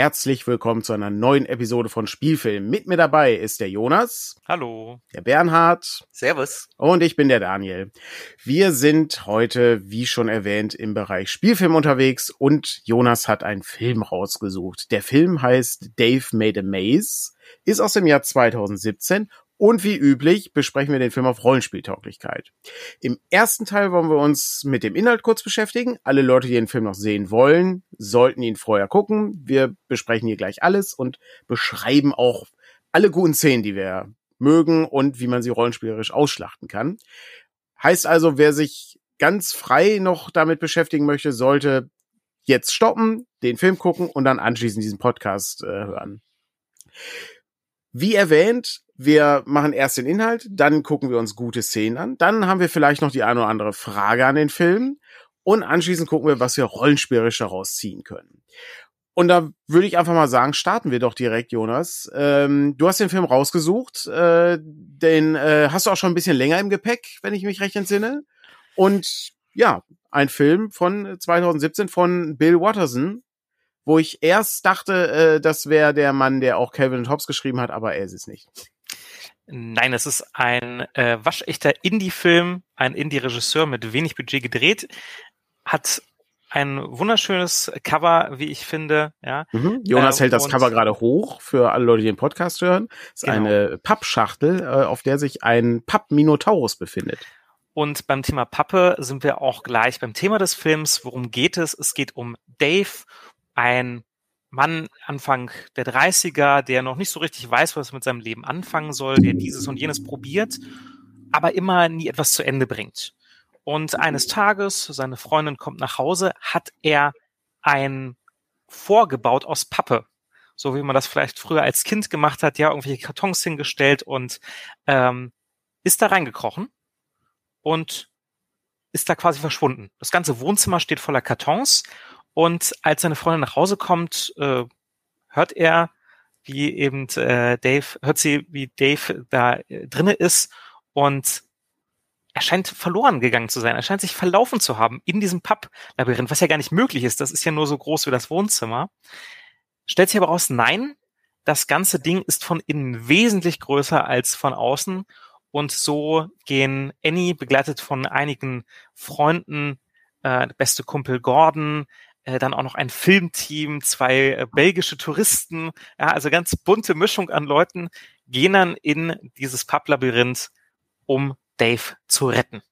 herzlich willkommen zu einer neuen Episode von Spielfilm. Mit mir dabei ist der Jonas. Hallo. Der Bernhard. Servus. Und ich bin der Daniel. Wir sind heute, wie schon erwähnt, im Bereich Spielfilm unterwegs und Jonas hat einen Film rausgesucht. Der Film heißt Dave Made a Maze, ist aus dem Jahr 2017 und wie üblich besprechen wir den Film auf Rollenspieltauglichkeit. Im ersten Teil wollen wir uns mit dem Inhalt kurz beschäftigen. Alle Leute, die den Film noch sehen wollen, sollten ihn vorher gucken. Wir besprechen hier gleich alles und beschreiben auch alle guten Szenen, die wir mögen und wie man sie rollenspielerisch ausschlachten kann. Heißt also, wer sich ganz frei noch damit beschäftigen möchte, sollte jetzt stoppen, den Film gucken und dann anschließend diesen Podcast äh, hören. Wie erwähnt, wir machen erst den Inhalt, dann gucken wir uns gute Szenen an, dann haben wir vielleicht noch die eine oder andere Frage an den Film und anschließend gucken wir, was wir rollenspielerisch daraus ziehen können. Und da würde ich einfach mal sagen, starten wir doch direkt, Jonas. Ähm, du hast den Film rausgesucht, äh, den äh, hast du auch schon ein bisschen länger im Gepäck, wenn ich mich recht entsinne. Und ja, ein Film von 2017 von Bill Watterson, wo ich erst dachte, äh, das wäre der Mann, der auch Calvin Hobbes geschrieben hat, aber er ist es nicht. Nein, es ist ein äh, waschechter Indie-Film, ein Indie-Regisseur mit wenig Budget gedreht, hat ein wunderschönes Cover, wie ich finde. Ja. Mhm. Jonas äh, hält das Cover gerade hoch für alle Leute, die den Podcast hören. Es ist genau. eine Pappschachtel, äh, auf der sich ein Papp-Minotaurus befindet. Und beim Thema Pappe sind wir auch gleich beim Thema des Films. Worum geht es? Es geht um Dave ein Mann Anfang der 30er, der noch nicht so richtig weiß, was er mit seinem Leben anfangen soll, der dieses und jenes probiert, aber immer nie etwas zu Ende bringt. Und eines Tages, seine Freundin kommt nach Hause, hat er ein vorgebaut aus Pappe. So wie man das vielleicht früher als Kind gemacht hat, ja, irgendwelche Kartons hingestellt und ähm, ist da reingekrochen und ist da quasi verschwunden. Das ganze Wohnzimmer steht voller Kartons und als seine Freundin nach Hause kommt, äh, hört er, wie eben äh, Dave, hört sie, wie Dave da äh, drinne ist und er scheint verloren gegangen zu sein. Er scheint sich verlaufen zu haben in diesem Pub-Labyrinth, was ja gar nicht möglich ist. Das ist ja nur so groß wie das Wohnzimmer. Stellt sich aber raus, nein, das ganze Ding ist von innen wesentlich größer als von außen. Und so gehen Annie, begleitet von einigen Freunden, äh, beste Kumpel Gordon, äh, dann auch noch ein Filmteam, zwei äh, belgische Touristen, ja, also ganz bunte Mischung an Leuten, gehen dann in dieses Pub-Labyrinth, um Dave zu retten.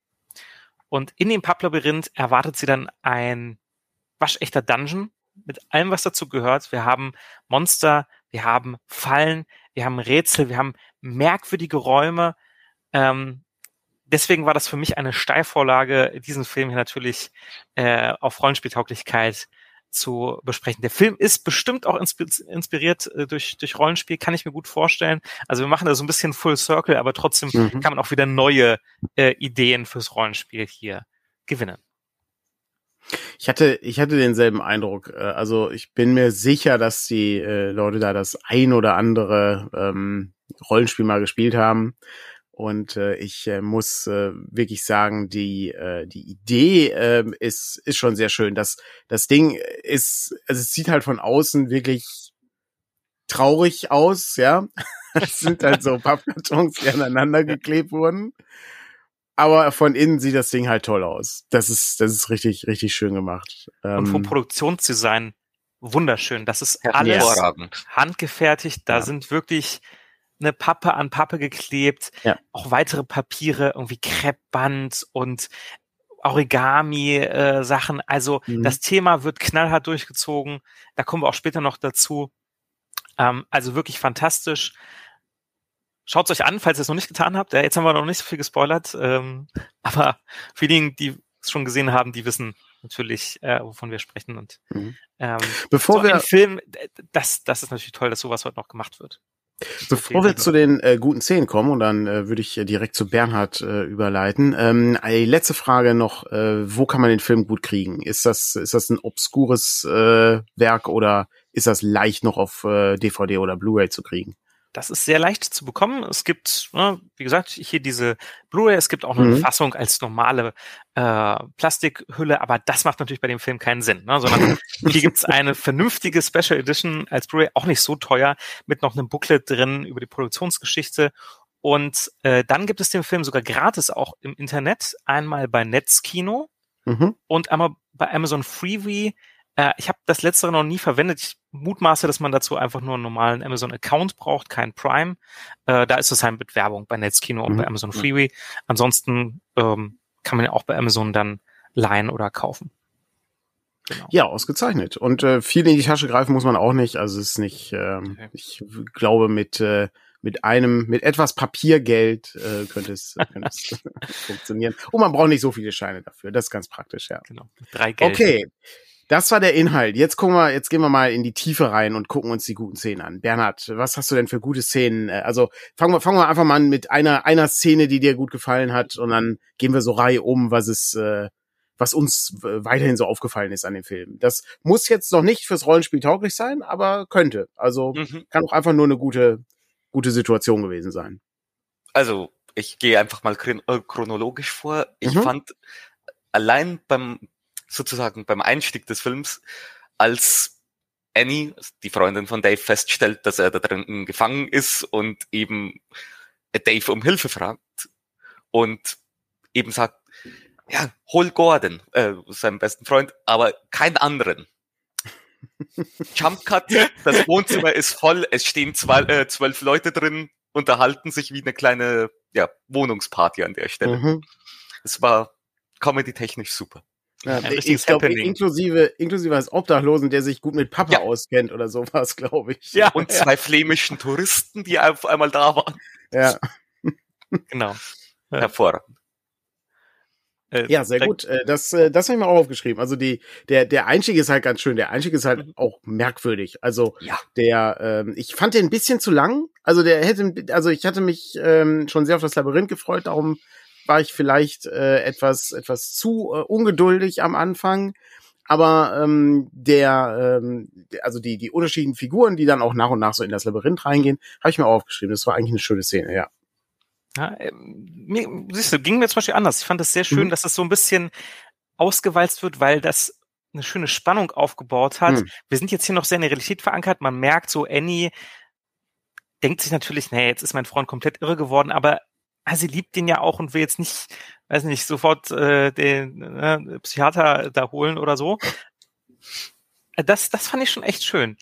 Und in dem Pub-Labyrinth erwartet sie dann ein waschechter Dungeon mit allem, was dazu gehört. Wir haben Monster, wir haben Fallen, wir haben Rätsel, wir haben merkwürdige Räume. Ähm, deswegen war das für mich eine Steilvorlage, diesen Film hier natürlich äh, auf Rollenspieltauglichkeit zu besprechen. Der Film ist bestimmt auch inspiriert äh, durch, durch Rollenspiel, kann ich mir gut vorstellen. Also wir machen da so ein bisschen Full Circle, aber trotzdem mhm. kann man auch wieder neue äh, Ideen fürs Rollenspiel hier gewinnen. Ich hatte, ich hatte denselben Eindruck. Äh, also ich bin mir sicher, dass die äh, Leute da das ein oder andere ähm, Rollenspiel mal gespielt haben. Und äh, ich äh, muss äh, wirklich sagen, die, äh, die Idee äh, ist, ist schon sehr schön. Das, das Ding ist, also es sieht halt von außen wirklich traurig aus, ja. Es sind halt so Pappkartons, die aneinander geklebt wurden. Aber von innen sieht das Ding halt toll aus. Das ist, das ist richtig, richtig schön gemacht. Und vom ähm, Produktionsdesign wunderschön. Das ist alles handgefertigt. Da ja. sind wirklich eine Pappe an Pappe geklebt, ja. auch weitere Papiere, irgendwie Kreppband und Origami-Sachen. Äh, also mhm. das Thema wird knallhart durchgezogen. Da kommen wir auch später noch dazu. Ähm, also wirklich fantastisch. Schaut euch an, falls ihr es noch nicht getan habt. Ja, jetzt haben wir noch nicht so viel gespoilert. Ähm, aber für diejenigen, die es schon gesehen haben, die wissen natürlich, äh, wovon wir sprechen. Und mhm. ähm, bevor so wir Film, das, das ist natürlich toll, dass sowas heute noch gemacht wird. Bevor wir zu den äh, guten Szenen kommen, und dann äh, würde ich äh, direkt zu Bernhard äh, überleiten. Ähm, eine letzte Frage noch, äh, wo kann man den Film gut kriegen? Ist das, ist das ein obskures äh, Werk oder ist das leicht noch auf äh, DVD oder Blu-ray zu kriegen? Das ist sehr leicht zu bekommen. Es gibt, ne, wie gesagt, hier diese Blu-ray. Es gibt auch eine Mhm. Fassung als normale äh, Plastikhülle, aber das macht natürlich bei dem Film keinen Sinn, ne? sondern hier gibt's eine vernünftige Special Edition als Blu-ray, auch nicht so teuer, mit noch einem Booklet drin über die Produktionsgeschichte. Und äh, dann gibt es den Film sogar gratis auch im Internet, einmal bei Netzkino Mhm. und einmal bei Amazon Freebie. Äh, ich habe das letztere noch nie verwendet. Ich mutmaße, dass man dazu einfach nur einen normalen Amazon-Account braucht, kein Prime. Äh, da ist es halt mit Werbung bei Netzkino und Mhm. bei Amazon Freebie. Ansonsten ähm, kann man ja auch bei Amazon dann leihen oder kaufen. Genau. Ja, ausgezeichnet. Und äh, viel in die Tasche greifen muss man auch nicht. Also es ist nicht, ähm, Okay. ich glaube, mit, äh, mit einem, mit etwas Papiergeld äh, könnte es, könnte es funktionieren. Und man braucht nicht so viele Scheine dafür. Das ist ganz praktisch, ja. genau. Drei Geld. Okay. Das war der Inhalt. Jetzt gucken wir, jetzt gehen wir mal in die Tiefe rein und gucken uns die guten Szenen an. Bernhard, was hast du denn für gute Szenen? Äh, Also fangen wir, fangen wir einfach mal an mit einer, einer Szene, die dir gut gefallen hat und dann gehen wir so Reihe um, was es, äh, was uns äh, weiterhin so aufgefallen ist an dem Film. Das muss jetzt noch nicht fürs Rollenspiel tauglich sein, aber könnte. Also Mhm. kann auch einfach nur eine gute, gute Situation gewesen sein. Also, ich gehe einfach mal chron chronologisch vor. Ich Mhm. fand allein beim, sozusagen beim Einstieg des Films, als Annie, die Freundin von Dave, feststellt, dass er da drin gefangen ist und eben Dave um Hilfe fragt und eben sagt, ja, hol Gordon, äh, seinen besten Freund, aber keinen anderen. Jump Cut, das Wohnzimmer ist voll, es stehen zwei, äh, zwölf Leute drin, unterhalten sich wie eine kleine ja, Wohnungsparty an der Stelle. Mhm. Es war comedy-technisch super. Ja, Ein ich Happening. inklusive, inklusive als Obdachlosen, der sich gut mit Papa Ja. auskennt oder sowas, glaube ich. Ja. Und zwei flämischen Touristen, die auf einmal da waren. ja. Genau. Ja. Hervorragend. Äh, Ja, sehr da- gut. Äh, Das, äh, das habe ich mir auch aufgeschrieben. Also die, der, der Einstieg ist halt ganz schön. Der Einstieg ist halt Mhm. auch merkwürdig. Also Ja. der, ähm, ich fand den ein bisschen zu lang. Also der hätte, also ich hatte mich ähm, schon sehr auf das Labyrinth gefreut. Darum war ich vielleicht äh, etwas, etwas zu äh, ungeduldig am Anfang. Aber ähm, der, ähm, also die, die unterschiedlichen Figuren, die dann auch nach und nach so in das Labyrinth reingehen, habe ich mir aufgeschrieben. Das war eigentlich eine schöne Szene, ja. Ja, ähm, mir, siehst du, ging mir zum Beispiel anders. Ich fand es sehr schön, Mhm. dass es so ein bisschen ausgewalzt wird, weil das eine schöne Spannung aufgebaut hat. Mhm. Wir sind jetzt hier noch sehr in der Realität verankert. Man merkt so, Annie denkt sich natürlich, nee, jetzt ist mein Freund komplett irre geworden, aber ah, sie liebt ihn ja auch und will jetzt nicht, weiß nicht, sofort äh, den äh, Psychiater da holen oder so. Äh, Das, das fand ich schon echt schön.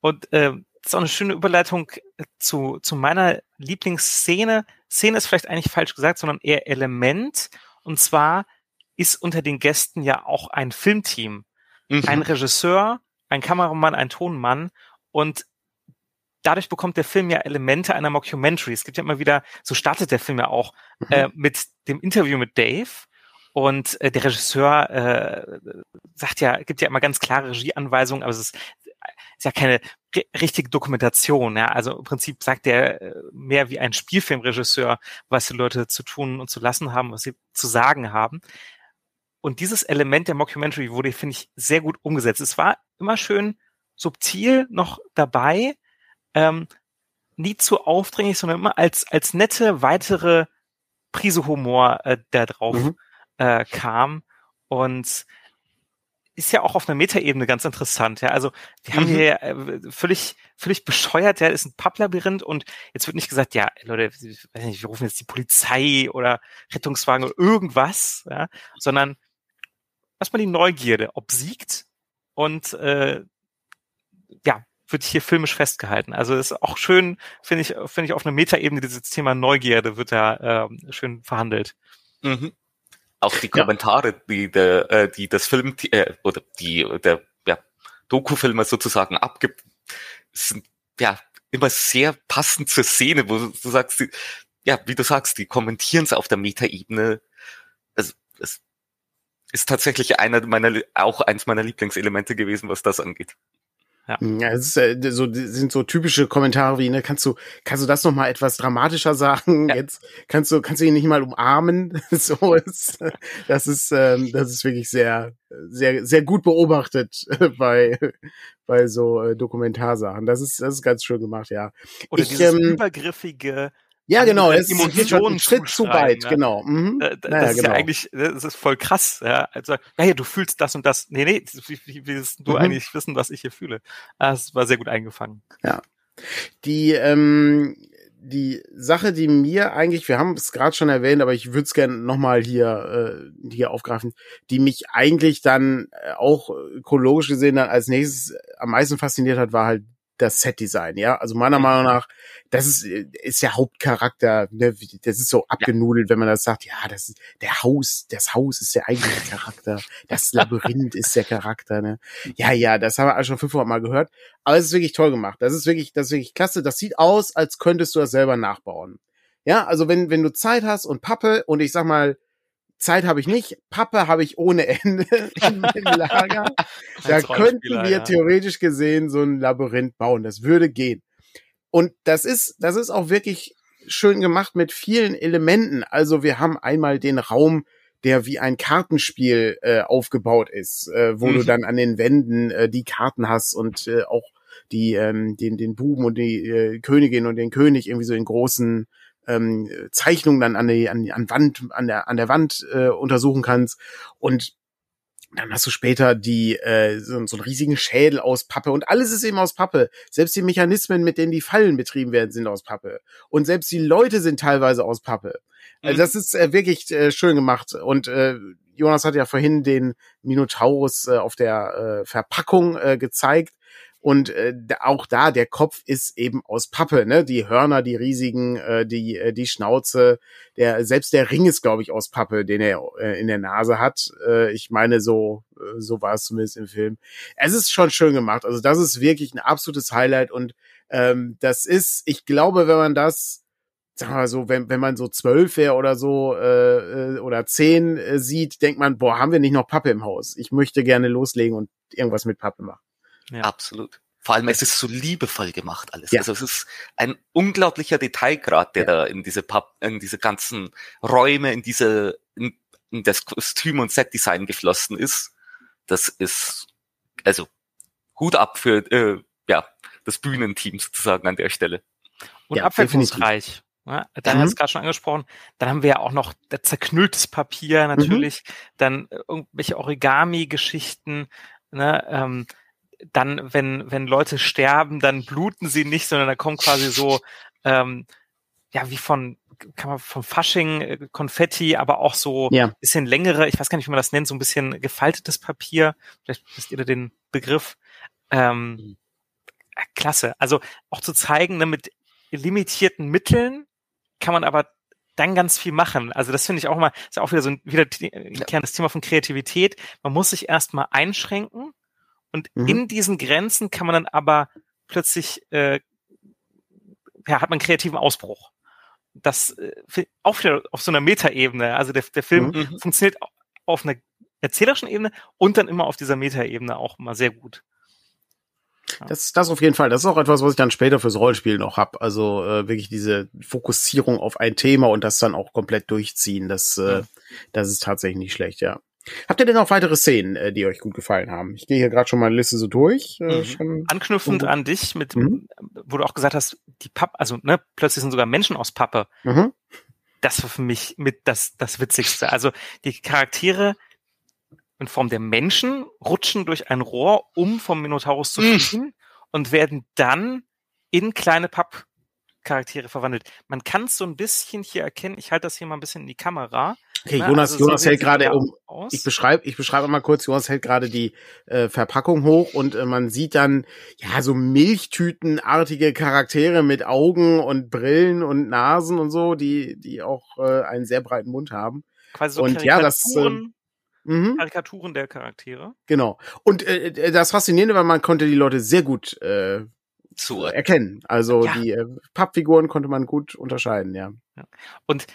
Und äh, das ist auch eine schöne Überleitung zu, zu meiner Lieblingsszene. Szene ist vielleicht eigentlich falsch gesagt, sondern eher Element. Und zwar ist unter den Gästen ja auch ein Filmteam. Mhm. Ein Regisseur, ein Kameramann, ein Tonmann. Und dadurch bekommt der Film ja Elemente einer Mockumentary. Es gibt ja immer wieder, so startet der Film ja auch, Mhm. äh, mit dem Interview mit Dave. Und äh, der Regisseur äh, sagt ja, gibt ja immer ganz klare Regieanweisungen, aber es ist, ist ja keine ri- richtige Dokumentation. Ja? Also im Prinzip sagt er äh, mehr wie ein Spielfilmregisseur, was die Leute zu tun und zu lassen haben, was sie zu sagen haben. Und dieses Element der Mockumentary wurde, finde ich, sehr gut umgesetzt. Es war immer schön subtil noch dabei, ähm, nie zu aufdringlich, sondern immer als, als nette weitere Prise Humor äh, da drauf Mhm. äh, kam. Und ist ja auch auf einer Metaebene ganz interessant. Ja, also wir haben Mhm. hier äh, völlig, völlig bescheuert. Ja, ist ein Papplabyrinth und jetzt wird nicht gesagt, ja, Leute, ich weiß nicht, wir rufen jetzt die Polizei oder Rettungswagen oder irgendwas, ja, sondern erstmal die Neugierde obsiegt und äh, ja, wird hier filmisch festgehalten. Also ist auch schön, finde ich, finde ich auf einer Metaebene dieses Thema Neugierde wird da ähm, schön verhandelt. Mhm. Auch die Ja. Kommentare, die der, äh, die das Film äh, oder die der ja, Dokufilmer sozusagen abgibt, sind ja immer sehr passend zur Szene, wo du sagst, die, ja, wie du sagst, die kommentieren es auf der Metaebene. Es, es ist tatsächlich einer meiner auch eins meiner Lieblingselemente gewesen, was das angeht. Ja, ja es ist, äh, so, das sind so typische Kommentare wie, ne, kannst du, kannst du das noch mal etwas dramatischer sagen? Ja. Jetzt kannst du, kannst du ihn nicht mal umarmen? so ist, das ist, ähm, das ist wirklich sehr, sehr, sehr gut beobachtet bei, bei so äh, Dokumentarsachen. Das ist, das ist ganz schön gemacht, ja. Oder ich, dieses ähm, übergriffige, ja, genau, es geht schon einen Schritt zu weit, ja. genau. Mhm. Das naja, ist genau. ja eigentlich, das ist voll krass, ja. Also, ja, ja, du fühlst das und das. Nee, nee, wie, wie willst du Mhm. eigentlich wissen, was ich hier fühle? Ah, Das war sehr gut eingefangen. Die, ähm, die Sache, die mir eigentlich, wir haben es gerade schon erwähnt, aber ich würde es gerne nochmal hier, äh, hier aufgreifen, die mich eigentlich dann äh, auch chronologisch gesehen dann als nächstes am meisten fasziniert hat, war halt das Setdesign, ja. Also meiner Meinung nach, das ist, äh, ist der Hauptcharakter, ne? das ist so abgenudelt, wenn man das sagt, ja, das ist der Haus, das Haus ist der eigentliche Charakter, das Labyrinth ist der Charakter, ne? Ja, ja, das haben wir alle schon 500 Mal gehört. Aber es ist wirklich toll gemacht. Das ist wirklich, das ist wirklich klasse. Das sieht aus, als könntest du das selber nachbauen. Ja, also wenn, wenn du Zeit hast und Pappe und ich sag mal, Zeit habe ich nicht, Pappe habe ich ohne Ende im, im Lager. Da könnten wir ja. theoretisch gesehen so ein Labyrinth bauen. Das würde gehen. Und das ist, das ist auch wirklich schön gemacht mit vielen Elementen. Also wir haben einmal den Raum, der wie ein Kartenspiel äh, aufgebaut ist, äh, wo du Mhm. dann an den Wänden äh, die Karten hast und äh, auch die ähm, den den Buben und die äh, Königin und den König irgendwie so in großen ähm, Zeichnungen dann an die an, an Wand an der an der Wand äh, untersuchen kannst und dann hast du später die äh, so, so einen riesigen Schädel aus Pappe und alles ist eben aus Pappe. Selbst die Mechanismen, mit denen die Fallen betrieben werden, sind aus Pappe und selbst die Leute sind teilweise aus Pappe. Also Mhm. das ist äh, wirklich äh, schön gemacht und äh, Jonas hat ja vorhin den Minotaurus äh, auf der äh, Verpackung äh, gezeigt und äh, auch da der Kopf ist eben aus Pappe, ne? Die Hörner, die riesigen, äh, die äh, die Schnauze, der selbst der Ring ist glaube ich aus Pappe, den er äh, in der Nase hat. Äh, ich meine so äh, so war es zumindest im Film. Es ist schon schön gemacht. Also das ist wirklich ein absolutes Highlight und ähm, das ist, ich glaube, wenn man das wir mal so, wenn, wenn man so zwölf wäre oder so äh, äh, oder zehn äh, sieht, denkt man, boah, haben wir nicht noch Pappe im Haus? Ich möchte gerne loslegen und irgendwas mit Pappe machen. Ja. Absolut. Vor allem, es ist so liebevoll gemacht alles. Ja. Also es ist ein unglaublicher Detailgrad, der Ja. da in diese Pub, in diese ganzen Räume, in diese, in, in das Kostüm und Setdesign geflossen ist. Das ist, also, Hut ab für, äh, ja, das Bühnenteam sozusagen an der Stelle. Und Ja, abwechslungsreich. Ja, dann Mhm. hast du gerade schon angesprochen. Dann haben wir ja auch noch das zerknülltes Papier natürlich, dann äh, irgendwelche Origami-Geschichten. Ne, ähm, dann, wenn wenn Leute sterben, dann bluten sie nicht, sondern da kommt quasi so ähm, ja wie von kann man vom Fasching äh, Konfetti, aber auch so Ja. bisschen längere, ich weiß gar nicht, wie man das nennt, so ein bisschen gefaltetes Papier. Vielleicht wisst ihr da den Begriff. Ähm, Mhm. äh, klasse. Also auch zu zeigen, ne, mit limitierten Mitteln kann man aber dann ganz viel machen. Also das finde ich auch mal, ist ja auch wieder so ein, wieder ein Ja. kleines Thema von Kreativität. Man muss sich erstmal einschränken und Mhm. in diesen Grenzen kann man dann aber plötzlich, äh, ja, hat man einen kreativen Ausbruch. Das äh, auch wieder auf so einer Metaebene. Also der, der Film Mhm. funktioniert au- auf einer erzählerischen Ebene und dann immer auf dieser Metaebene auch immer sehr gut. Das, das auf jeden Fall. Das ist auch etwas, was ich dann später fürs Rollenspiel noch hab. Also äh, wirklich diese Fokussierung auf ein Thema und das dann auch komplett durchziehen. Das, äh, Mhm. das ist tatsächlich nicht schlecht, ja. Habt ihr denn noch weitere Szenen, äh, die euch gut gefallen haben? Ich gehe hier gerade schon mal eine Liste so durch. Äh, Mhm. Anknüpfend an dich, mit, Mhm. wo du auch gesagt hast, die Pappe, also ne, plötzlich sind sogar Menschen aus Pappe. Mhm. Das war für mich mit das, das Witzigste. Also die Charaktere in Form der Menschen rutschen durch ein Rohr, um vom Minotaurus zu Mhm. fliehen und werden dann in kleine Pappcharaktere verwandelt. Man kann es so ein bisschen hier erkennen. Ich halte das hier mal ein bisschen in die Kamera. Okay, ne? Jonas, Also so Jonas sehen hält gerade um. aus. Ich beschreibe, ich beschreibe mal kurz. Jonas hält gerade die äh, Verpackung hoch und äh, man sieht dann ja so Milchtütenartige Charaktere mit Augen und Brillen und Nasen und so, die die auch äh, einen sehr breiten Mund haben. quasi so und ja, das, Karikaturen, Mhm. Karikaturen der Charaktere. Genau. Und äh, das Faszinierende war, man konnte die Leute sehr gut äh, So, erkennen. Also Ja. die äh, Pappfiguren konnte man gut unterscheiden, ja. Und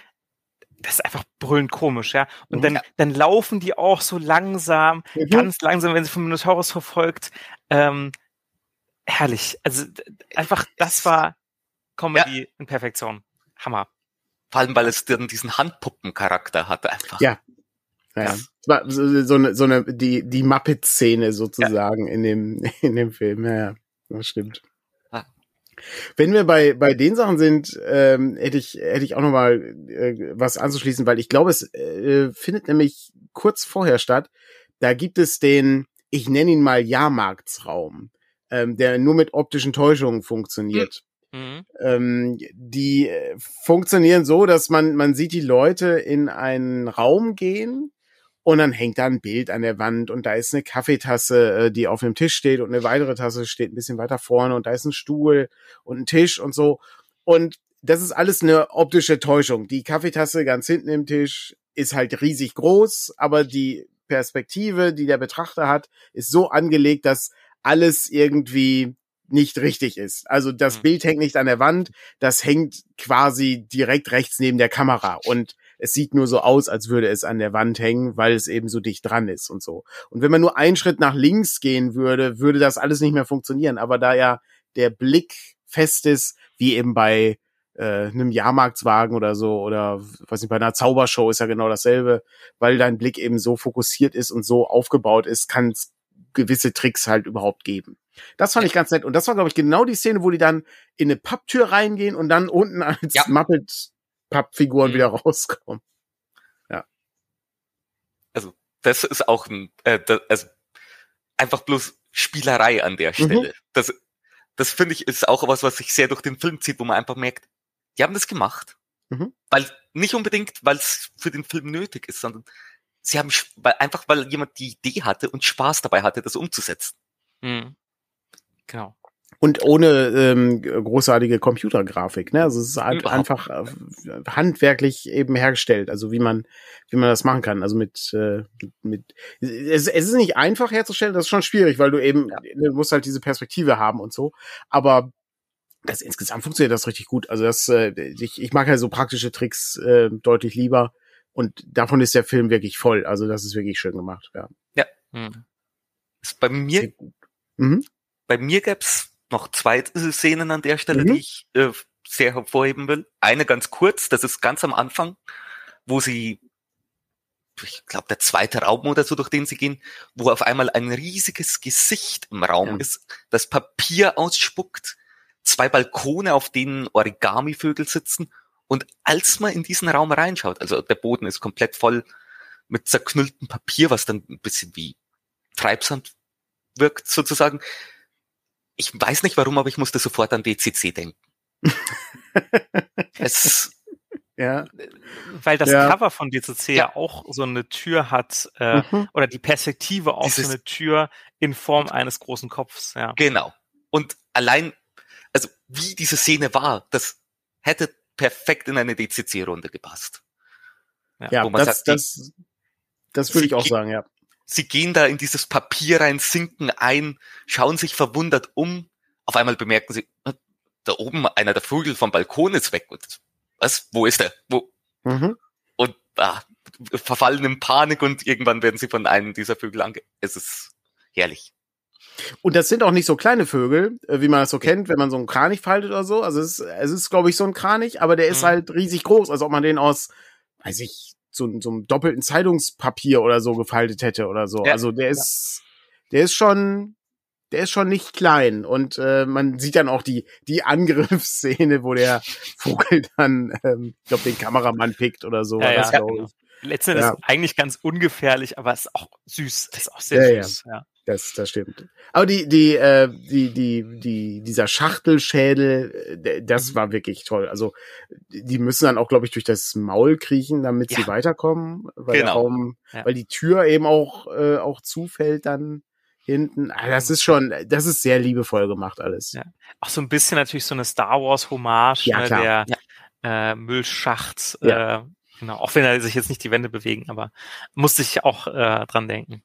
das ist einfach brüllend komisch, ja. Und Mhm. dann, dann laufen die auch so langsam, Mhm. ganz langsam, wenn sie vom Minotaurus verfolgt, ähm, herrlich. Also einfach, das war Comedy ja. in Perfektion. Hammer. Vor allem, weil es dann diesen Handpuppencharakter hatte einfach. Ja. Ja, ja. So, so eine, so eine, die, die Muppet-Szene sozusagen in dem, in dem Film. Ja, ja, das stimmt. Wenn wir bei, bei den Sachen sind, ähm, hätte ich, hätte ich auch noch mal äh, was anzuschließen, weil ich glaube, es äh, findet nämlich kurz vorher statt. Da gibt es den, ich nenne ihn mal Jahrmarktsraum, ähm, der nur mit optischen Täuschungen funktioniert. Mhm. Ähm, die äh, funktionieren so, dass man, man sieht die Leute in einen Raum gehen und dann hängt da ein Bild an der Wand und da ist eine Kaffeetasse, äh, die auf dem Tisch steht und eine weitere Tasse steht ein bisschen weiter vorne und da ist ein Stuhl und ein Tisch und so. Und das ist alles eine optische Täuschung. Die Kaffeetasse ganz hinten im Tisch ist halt riesig groß, aber die Perspektive, die der Betrachter hat, ist so angelegt, dass alles irgendwie nicht richtig ist. Also das mhm. Bild hängt nicht an der Wand, das hängt quasi direkt rechts neben der Kamera und es sieht nur so aus, als würde es an der Wand hängen, weil es eben so dicht dran ist und so. Und wenn man nur einen Schritt nach links gehen würde, würde das alles nicht mehr funktionieren. Aber da ja der Blick fest ist, wie eben bei äh, einem Jahrmarktswagen oder so oder was nicht bei einer Zaubershow ist ja genau dasselbe, weil dein Blick eben so fokussiert ist und so aufgebaut ist, kann es gewisse Tricks halt überhaupt geben. Das fand ich ganz nett und das war glaube ich genau die Szene, wo die dann in eine Papptür reingehen und dann unten als ja. Muppet Pappfiguren mhm. wieder rauskommen. Ja. Also, das ist auch ein, äh, das, also einfach bloß Spielerei an der mhm. Stelle. Mhm. Das, das finde ich ist auch was, was sich sehr durch den Film zieht, wo man einfach merkt, die haben das gemacht. Mhm. Weil, nicht unbedingt, weil es für den Film nötig ist, sondern sie haben, weil, einfach weil jemand die Idee hatte und Spaß dabei hatte, das umzusetzen. Mhm. Genau. Und ohne ähm, großartige Computergrafik, ne? Also es ist halt einfach äh, handwerklich eben hergestellt, also wie man, wie man das machen kann. Also mit, äh, mit es, es ist nicht einfach herzustellen, das ist schon schwierig, weil du eben, ja. du musst halt diese Perspektive haben und so. Aber das insgesamt funktioniert das richtig gut. Also das, äh, ich, ich mag halt so praktische Tricks äh, deutlich lieber. Und davon ist der Film wirklich voll. Also das ist wirklich schön gemacht, ja. Ja. Hm. Ist bei mir, mhm. bei mir gab's noch zwei Szenen an der Stelle, mhm. die ich äh, sehr hervorheben will. Eine ganz kurz, das ist ganz am Anfang, wo sie, ich glaube, der zweite Raum oder so, durch den sie gehen, wo auf einmal ein riesiges Gesicht im Raum ja. ist, das Papier ausspuckt, zwei Balkone, auf denen Origami-Vögel sitzen. Und als man in diesen Raum reinschaut, also der Boden ist komplett voll mit zerknülltem Papier, was dann ein bisschen wie Treibsand wirkt sozusagen, ich weiß nicht warum, aber ich musste sofort an DCC denken. es, ja. Weil das ja. Cover von DCC ja. auch so eine Tür hat, äh, mhm. oder die Perspektive auf Dieses, so eine Tür in Form eines großen Kopfs. Ja. Genau. Und allein, also wie diese Szene war, das hätte perfekt in eine DCC-Runde gepasst. Ja, ja das, sagt, das, das würde ich auch sagen, ja. Sie gehen da in dieses Papier rein, sinken ein, schauen sich verwundert um. Auf einmal bemerken sie, äh, da oben einer der Vögel vom Balkon ist weg. Und was? Wo ist er? Wo? Mhm. Und ah, verfallen in Panik und irgendwann werden sie von einem dieser Vögel ange... Es ist herrlich. Und das sind auch nicht so kleine Vögel, äh, wie man das so kennt, wenn man so einen Kranich faltet oder so. Also es ist, es ist glaube ich, so ein Kranich, aber der ist mhm. halt riesig groß, als ob man den aus, weiß ich, so, so einem doppelten Zeitungspapier oder so gefaltet hätte oder so. Ja, also der ist, ja. der ist schon, der ist schon nicht klein und äh, man sieht dann auch die die Angriffsszene, wo der Vogel dann, ähm, ich glaube, den Kameramann pickt oder so. Ja, ja, genau. Letztendlich ja. ist eigentlich ganz ungefährlich, aber ist auch süß. Das ist auch sehr ja, süß. Ja. Das, das stimmt. Aber die, die, äh, die, die, die, dieser Schachtelschädel, äh, das mhm. war wirklich toll. Also die müssen dann auch, glaube ich, durch das Maul kriechen, damit ja. sie weiterkommen, weil genau. Raum, ja. weil die Tür eben auch, äh, auch zufällt dann hinten. Ah, das ist schon, das ist sehr liebevoll gemacht alles. Ja. Auch so ein bisschen natürlich so eine Star Wars Hommage, ja, ne, der äh, Müllschacht. Ja. Äh, genau, auch wenn er sich jetzt nicht die Wände bewegen, aber musste ich auch äh, dran denken.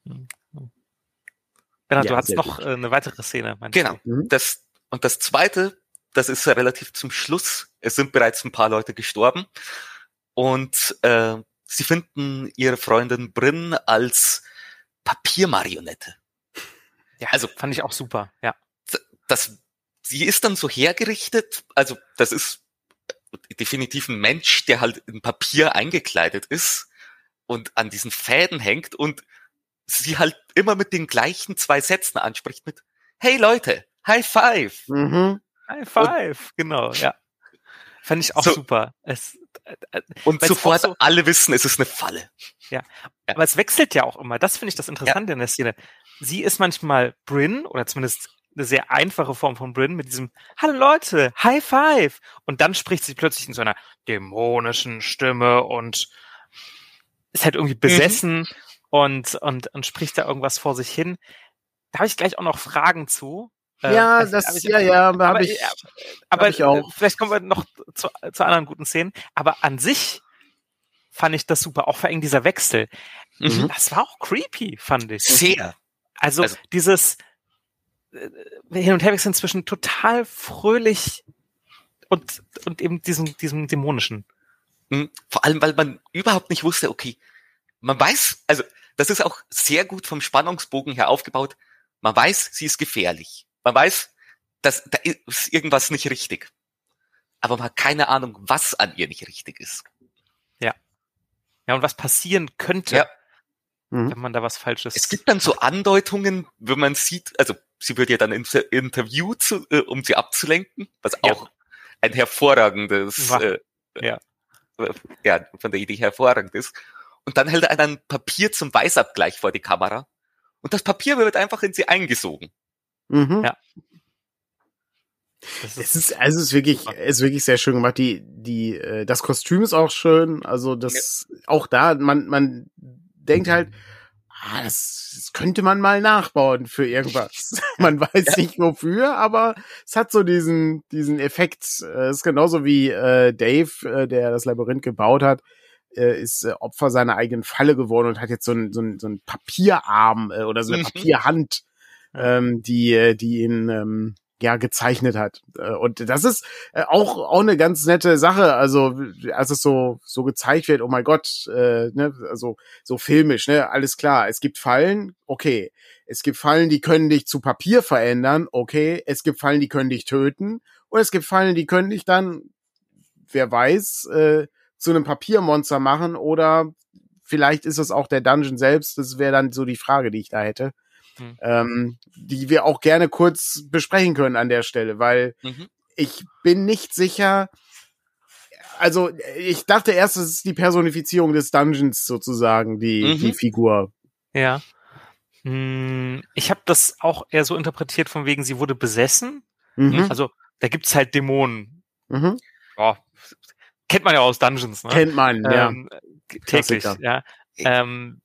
Bernhard, ja, du hast noch gut. Äh, eine weitere Szene. Genau. Mhm. Das, und das zweite, das ist relativ zum Schluss. Es sind bereits ein paar Leute gestorben. Und äh, sie finden ihre Freundin Bryn als Papiermarionette. Ja, also fand ich auch super, ja. das, sie ist dann so hergerichtet, also das ist definitiv ein Mensch, der halt in Papier eingekleidet ist und an diesen Fäden hängt und sie halt immer mit den gleichen zwei Sätzen anspricht mit Hey Leute, High Five. Mhm. High Five, und, genau, ja. Fand ich auch so, super. Es, äh, äh und sofort so, alle wissen, es ist eine Falle. Ja. ja. Aber es wechselt ja auch immer. Das finde ich das Interessante ja. in der Szene. Sie ist manchmal Bryn oder zumindest eine sehr einfache Form von Bryn mit diesem Hallo Leute, High Five. Und dann spricht sie plötzlich in so einer dämonischen Stimme und ist halt irgendwie besessen mhm. Und, und, und spricht da irgendwas vor sich hin. Da habe ich gleich auch noch Fragen zu. Äh, ja, also, das, ich, ja, ja, habe aber, ich, aber hab ich auch. vielleicht kommen wir noch zu, zu anderen guten Szenen. Aber an sich fand ich das super, auch vor allem dieser Wechsel. Mhm. Das war auch creepy, fand ich. Sehr. Also, also dieses äh, Hin- und Herwechseln zwischen total fröhlich und, und eben diesem, diesem dämonischen. Mhm. Vor allem, weil man überhaupt nicht wusste, okay, man weiß, also das ist auch sehr gut vom Spannungsbogen her aufgebaut. Man weiß, sie ist gefährlich. Man weiß, dass da ist irgendwas nicht richtig. Aber man hat keine Ahnung, was an ihr nicht richtig ist. Ja. Ja, und was passieren könnte, ja. Mhm. wenn man da was Falsches. Es gibt dann so Andeutungen, wenn man sieht, also sie wird ja dann inter interviewt, äh, um sie abzulenken, was ja. auch ein hervorragendes, äh, ja. Äh, ja, von der Idee hervorragend ist. Und dann hält er ein Papier zum Weißabgleich vor die Kamera. Und das Papier wird einfach in sie eingesogen. Mhm. Ja. Das ist, es ist, also es ist wirklich, es ist wirklich sehr schön gemacht. Die, die, äh, das Kostüm ist auch schön. Also das, ja. auch da, man, man denkt halt, ah, das, das könnte man mal nachbauen für irgendwas. man weiß ja. nicht wofür, aber es hat so diesen, diesen Effekt. Es ist genauso wie äh, Dave, äh, der das Labyrinth gebaut hat äh, ist äh, Opfer seiner eigenen Falle geworden und hat jetzt so ein, so ein, so ein Papierarm äh, oder so eine mhm. Papierhand, ähm, die, äh, die ihn ähm, ja gezeichnet hat. Äh, und das ist äh, auch auch eine ganz nette Sache. Also als es so so gezeigt wird, oh mein Gott, äh, ne, also so filmisch, ne, alles klar. Es gibt Fallen, okay. Es gibt Fallen, die können dich zu Papier verändern, okay. Es gibt Fallen, die können dich töten. Und es gibt Fallen, die können dich dann, wer weiß, äh, zu einem Papiermonster machen oder vielleicht ist es auch der Dungeon selbst. Das wäre dann so die Frage, die ich da hätte. Mhm. Ähm, die wir auch gerne kurz besprechen können an der Stelle, weil mhm. ich bin nicht sicher. Also ich dachte erst, es ist die Personifizierung des Dungeons sozusagen, die, mhm. die Figur. Ja. Hm, ich habe das auch eher so interpretiert, von wegen, sie wurde besessen. Mhm. Also da gibt's halt Dämonen. Mhm. Kennt man ja aus Dungeons, ne? Kennt man, ja. Ähm, täglich, ja. Ähm,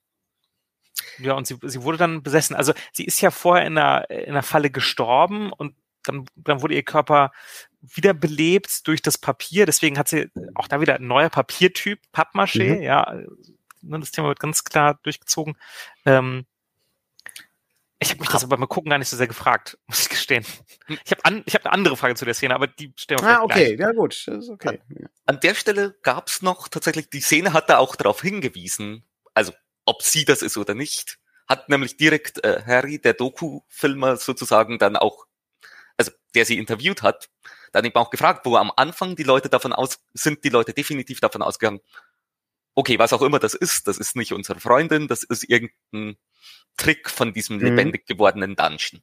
ja, und sie, sie wurde dann besessen. Also sie ist ja vorher in einer, in einer Falle gestorben und dann, dann wurde ihr Körper wiederbelebt durch das Papier. Deswegen hat sie auch da wieder ein neuer Papiertyp, Pappmaché, mhm. ja. Ne, das Thema wird ganz klar durchgezogen. Ähm, ich habe mich das aber beim Gucken gar nicht so sehr gefragt, muss ich gestehen. Ich habe an, ich hab eine andere Frage zu der Szene, aber die stellen wir Ah, okay, gleich. ja gut, das ist okay. An, an der Stelle gab's noch tatsächlich, die Szene hat da auch darauf hingewiesen, also ob sie das ist oder nicht, hat nämlich direkt äh, Harry, der Doku-Filmer sozusagen dann auch, also der sie interviewt hat, dann eben auch gefragt, wo am Anfang die Leute davon aus, sind die Leute definitiv davon ausgegangen, okay, was auch immer das ist, das ist nicht unsere Freundin, das ist irgendein Trick von diesem mhm. lebendig gewordenen Dungeon.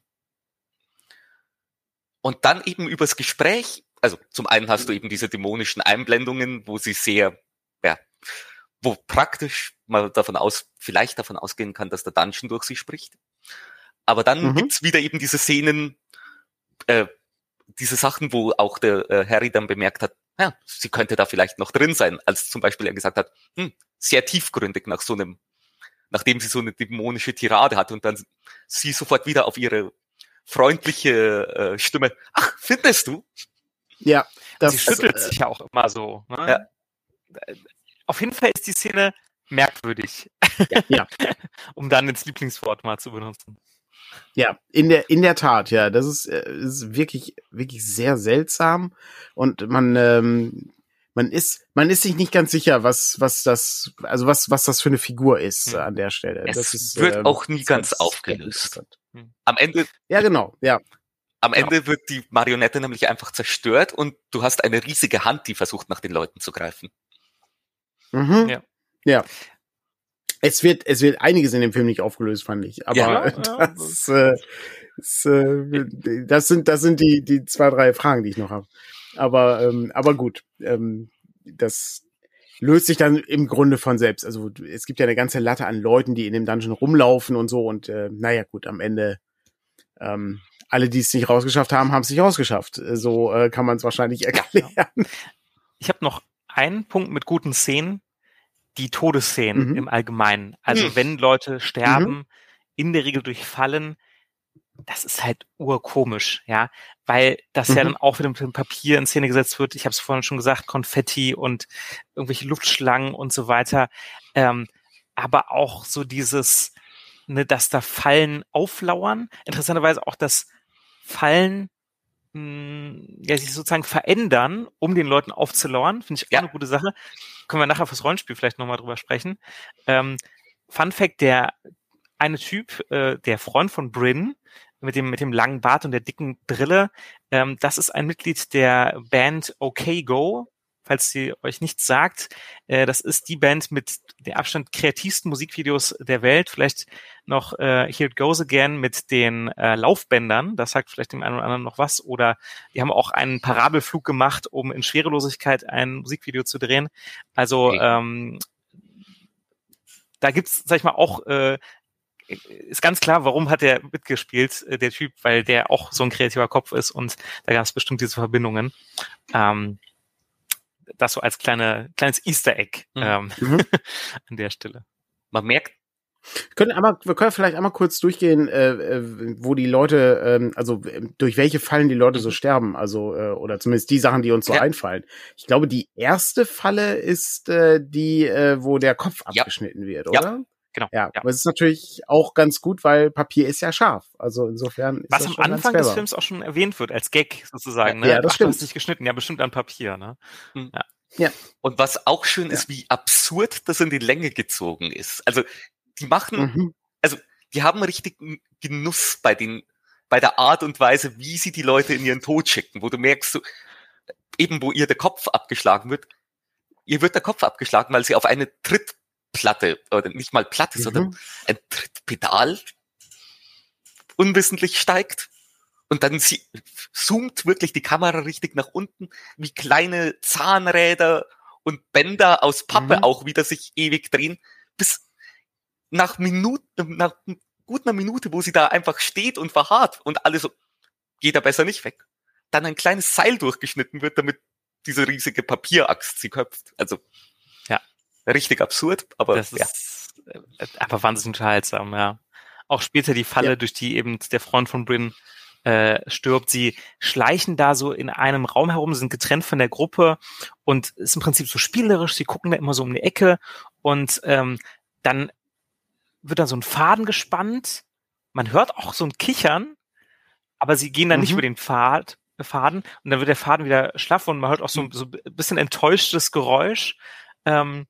Und dann eben übers Gespräch, also zum einen hast du eben diese dämonischen Einblendungen, wo sie sehr, ja, wo praktisch mal davon aus, vielleicht davon ausgehen kann, dass der Dungeon durch sie spricht. Aber dann mhm. gibt's wieder eben diese Szenen, äh, diese Sachen, wo auch der äh, Harry dann bemerkt hat, ja, sie könnte da vielleicht noch drin sein, als zum Beispiel er gesagt hat, hm, sehr tiefgründig nach so einem nachdem sie so eine dämonische Tirade hat und dann sie sofort wieder auf ihre freundliche äh, Stimme, ach, findest du? Ja. Das, sie schüttelt äh, sich ja auch immer so. Ne? Ja. Auf jeden Fall ist die Szene merkwürdig. Ja. ja. um dann ins Lieblingswort mal zu benutzen. Ja, in der in der Tat, ja, das ist, äh, ist wirklich wirklich sehr seltsam und man ähm, man ist, man ist sich nicht ganz sicher, was, was das, also was, was das für eine Figur ist hm. an der Stelle. Es das ist, wird ähm, auch nie ganz aufgelöst. Hm. Am Ende. Ja, genau, ja. Am Ende wird die Marionette nämlich einfach zerstört und du hast eine riesige Hand, die versucht, nach den Leuten zu greifen. Mhm. Ja. ja. Es wird, es wird einiges in dem Film nicht aufgelöst, fand ich. Aber ja, das, äh, das, äh, das sind, das sind die, die zwei, drei Fragen, die ich noch habe. Aber, ähm, aber gut, ähm, das löst sich dann im Grunde von selbst. Also es gibt ja eine ganze Latte an Leuten, die in dem Dungeon rumlaufen und so. Und äh, naja, gut, am Ende ähm, alle, die es nicht rausgeschafft haben, haben es nicht rausgeschafft. So äh, kann man es wahrscheinlich erklären. Ich habe noch einen Punkt mit guten Szenen, die Todesszenen mhm. im Allgemeinen. Also mhm. wenn Leute sterben, mhm. in der Regel durch Fallen, das ist halt urkomisch, ja, weil das ja mhm. dann auch wieder mit dem Papier in Szene gesetzt wird. Ich habe es vorhin schon gesagt, Konfetti und irgendwelche Luftschlangen und so weiter. Ähm, aber auch so dieses, ne, dass da Fallen auflauern. Interessanterweise auch das Fallen mh, hm, ja, sich sozusagen verändern, um den Leuten aufzulauern. Finde ich auch ja. eine gute Sache. Können wir nachher fürs Rollenspiel vielleicht nochmal drüber sprechen. Ähm, Fun Fact, der eine Typ, äh, der Freund von Bryn, mit dem, mit dem langen Bart und der dicken Brille, ähm, das ist ein Mitglied der Band OK Go, falls sie euch nichts sagt. Äh, das ist die Band mit der Abstand kreativsten Musikvideos der Welt. Vielleicht noch äh, Here It Goes Again mit den äh, Laufbändern. Das sagt vielleicht dem einen oder anderen noch was. Oder die haben auch einen Parabelflug gemacht, um in Schwerelosigkeit ein Musikvideo zu drehen. Also okay. ähm, da gibt's, sag ich mal, auch äh, ist ganz klar, warum hat er mitgespielt, äh, der Typ, weil der auch so ein kreativer Kopf ist und da gab es bestimmt diese Verbindungen. Ähm, das so als kleine, kleines Easter Egg mhm. ähm, mhm. an der Stelle. Man merkt, können einmal, wir können vielleicht einmal kurz durchgehen, äh, äh wo die Leute, ähm, also durch welche Fallen die Leute so mhm. sterben, also äh, oder zumindest die Sachen, die uns so ja. einfallen. Ich glaube, die erste Falle ist äh, die, äh, wo der Kopf ja. abgeschnitten wird, oder? Ja. Genau. Ja, ja, aber es ist natürlich auch ganz gut, weil Papier ist ja scharf. Also insofern ist Was das am Anfang des Films auch schon erwähnt wird, als Gag sozusagen. Ne? Ja, das Ach, stimmt. Du hast nicht geschnitten, ja, bestimmt an Papier, ne? Hm. Ja. ja. Und was auch schön ist, wie absurd das in die Länge gezogen ist. Also, die machen, mhm. also, die haben richtig Genuss bei den, bei der Art und Weise, wie sie die Leute in ihren Tod schicken, wo du merkst, so, eben wo ihr der Kopf abgeschlagen wird, ihr wird der Kopf abgeschlagen, weil sie auf eine Tritt Platte, oder nicht mal Platte, mhm. sondern ein Trittpedal unwissentlich steigt und dann sie, zoomt wirklich die Kamera richtig nach unten, wie kleine Zahnräder und Bänder aus Pappe mhm. auch wieder sich ewig drehen, bis nach Minuten, nach gut einer Minute, wo sie da einfach steht und verharrt und alles so, geht er besser nicht weg. Dann ein kleines Seil durchgeschnitten wird, damit diese riesige Papieraxt sie köpft. Also richtig absurd, aber das ja. ist äh, einfach wahnsinnig unterhaltsam, ja. Auch später die Falle, ja. durch die eben der Freund von Bryn äh, stirbt. Sie schleichen da so in einem Raum herum, sind getrennt von der Gruppe und ist im Prinzip so spielerisch. Sie gucken da immer so um die Ecke und ähm, dann wird da so ein Faden gespannt. Man hört auch so ein Kichern, aber sie gehen dann mhm. nicht über den Pfad, Faden und dann wird der Faden wieder schlaff und man hört auch so, mhm. so ein bisschen enttäuschtes Geräusch. Ähm,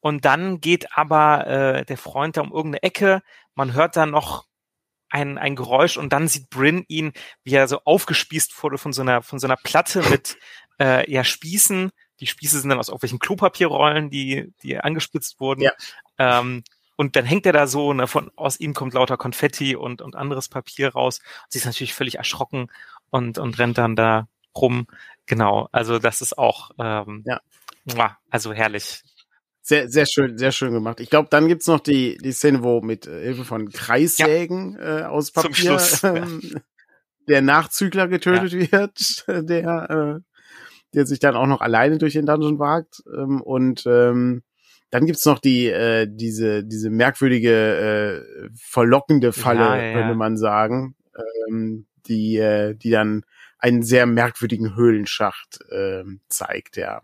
und dann geht aber äh, der Freund da um irgendeine Ecke. Man hört da noch ein, ein Geräusch und dann sieht Bryn ihn, wie er so aufgespießt wurde von so einer, von so einer Platte mit äh, ja, Spießen. Die Spieße sind dann aus irgendwelchen Klopapierrollen, die, die angespitzt wurden. Ja. Ähm, und dann hängt er da so, ne, von, aus ihm kommt lauter Konfetti und, und anderes Papier raus. Und sie ist natürlich völlig erschrocken und, und rennt dann da rum. Genau, also das ist auch, ähm, ja. also herrlich sehr, sehr schön, sehr schön gemacht. Ich glaube, dann gibt's noch die, die Szene, wo mit äh, Hilfe von Kreissägen ja. äh, aus Papier ähm, ja. der Nachzügler getötet ja. wird, der, äh, der sich dann auch noch alleine durch den Dungeon wagt. Ähm, und ähm, dann gibt's noch die, äh, diese, diese merkwürdige, äh, verlockende Falle, könnte man sagen, ähm, die, äh, die dann einen sehr merkwürdigen Höhlenschacht äh, zeigt, ja.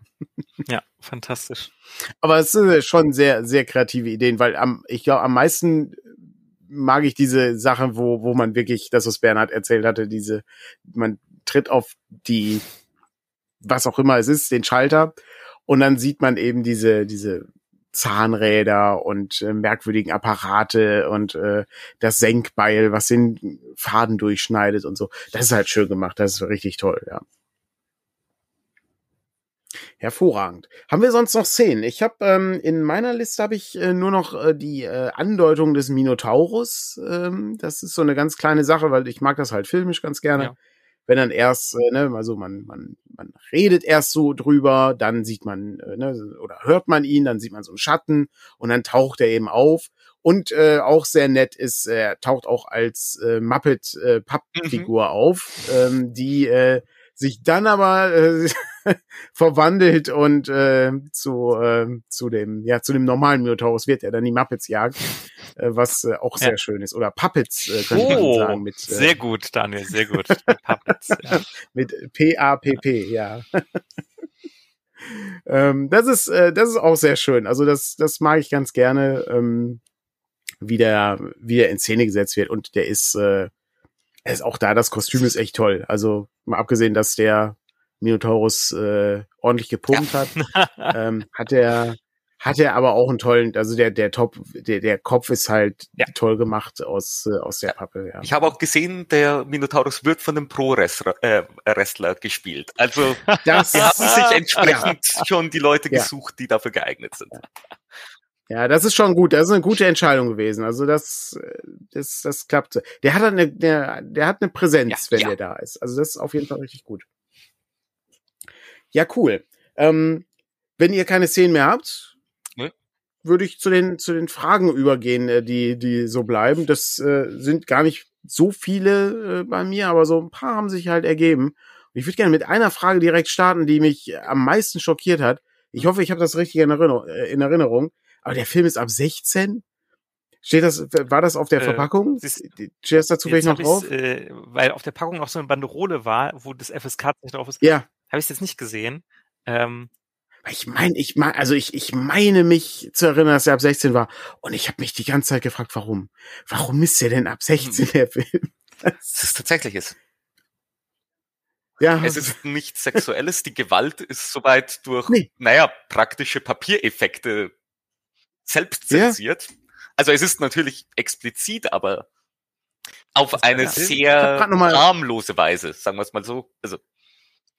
Ja, fantastisch. Aber es sind schon sehr, sehr kreative Ideen, weil am, ich glaube, am meisten mag ich diese Sache, wo, wo man wirklich, das was Bernhard erzählt hatte, diese, man tritt auf die, was auch immer es ist, den Schalter und dann sieht man eben diese, diese Zahnräder und äh, merkwürdigen Apparate und äh, das Senkbeil, was den Faden durchschneidet und so. Das ist halt schön gemacht, das ist richtig toll, ja. Hervorragend. Haben wir sonst noch Szenen? Ich habe ähm, in meiner Liste habe ich äh, nur noch äh, die äh, Andeutung des Minotaurus. Ähm, das ist so eine ganz kleine Sache, weil ich mag das halt filmisch ganz gerne. Ja. Wenn dann erst, äh, ne, also man, man, man redet erst so drüber, dann sieht man, äh, ne, oder hört man ihn, dann sieht man so einen Schatten und dann taucht er eben auf. Und äh, auch sehr nett ist, er taucht auch als äh, Muppet-Pappfigur äh, mhm. auf, ähm, die äh, sich dann aber äh, verwandelt und äh, zu äh, zu dem ja zu dem normalen Minotaurus wird er dann die Muppets jagt, äh, was äh, auch sehr ja. schön ist oder Puppets äh, könnte oh, man sagen mit äh, sehr gut Daniel sehr gut Puppets ja. mit P A P P ja ähm, das ist äh, das ist auch sehr schön also das das mag ich ganz gerne ähm, wie der wie der in Szene gesetzt wird und der ist äh, ist auch da, das Kostüm ist echt toll. Also mal abgesehen, dass der Minotaurus äh, ordentlich gepumpt ja. hat, ähm, hat er hat er aber auch einen tollen, also der der Top, der der Kopf ist halt ja. toll gemacht aus äh, aus der Pappe. Ja. Ich habe auch gesehen, der Minotaurus wird von einem Pro Wrestler, äh, Wrestler gespielt. Also das haben sich entsprechend schon die Leute gesucht, die dafür geeignet sind. Ja, das ist schon gut. Das ist eine gute Entscheidung gewesen. Also das, das, das klappt. Der hat eine, der, der hat eine Präsenz, ja, wenn ja. der da ist. Also das ist auf jeden Fall richtig gut. Ja, cool. Ähm, wenn ihr keine Szenen mehr habt, ne? würde ich zu den zu den Fragen übergehen, äh, die die so bleiben. Das äh, sind gar nicht so viele äh, bei mir, aber so ein paar haben sich halt ergeben. Und ich würde gerne mit einer Frage direkt starten, die mich am meisten schockiert hat. Ich hoffe, ich habe das richtig in Erinnerung. Äh, in Erinnerung. Aber der Film ist ab 16? Steht das, war das auf der äh, Verpackung? Steht das dazu vielleicht noch drauf? Äh, weil auf der Packung noch so eine Banderole war, wo das FSK nicht drauf ist. Ja. Habe ich es jetzt nicht gesehen. Ähm, ich meine, ich meine, also ich, ich meine mich zu erinnern, dass er ab 16 war. Und ich habe mich die ganze Zeit gefragt, warum? Warum ist er denn ab 16 hm. der Film? Das ist tatsächlich ist. Ja. Es ist nichts Sexuelles. Die Gewalt ist soweit durch, nee. naja, praktische Papiereffekte selbst zensiert. Ja. Also es ist natürlich explizit, aber auf eine sehr harmlose Weise, sagen wir es mal so. Also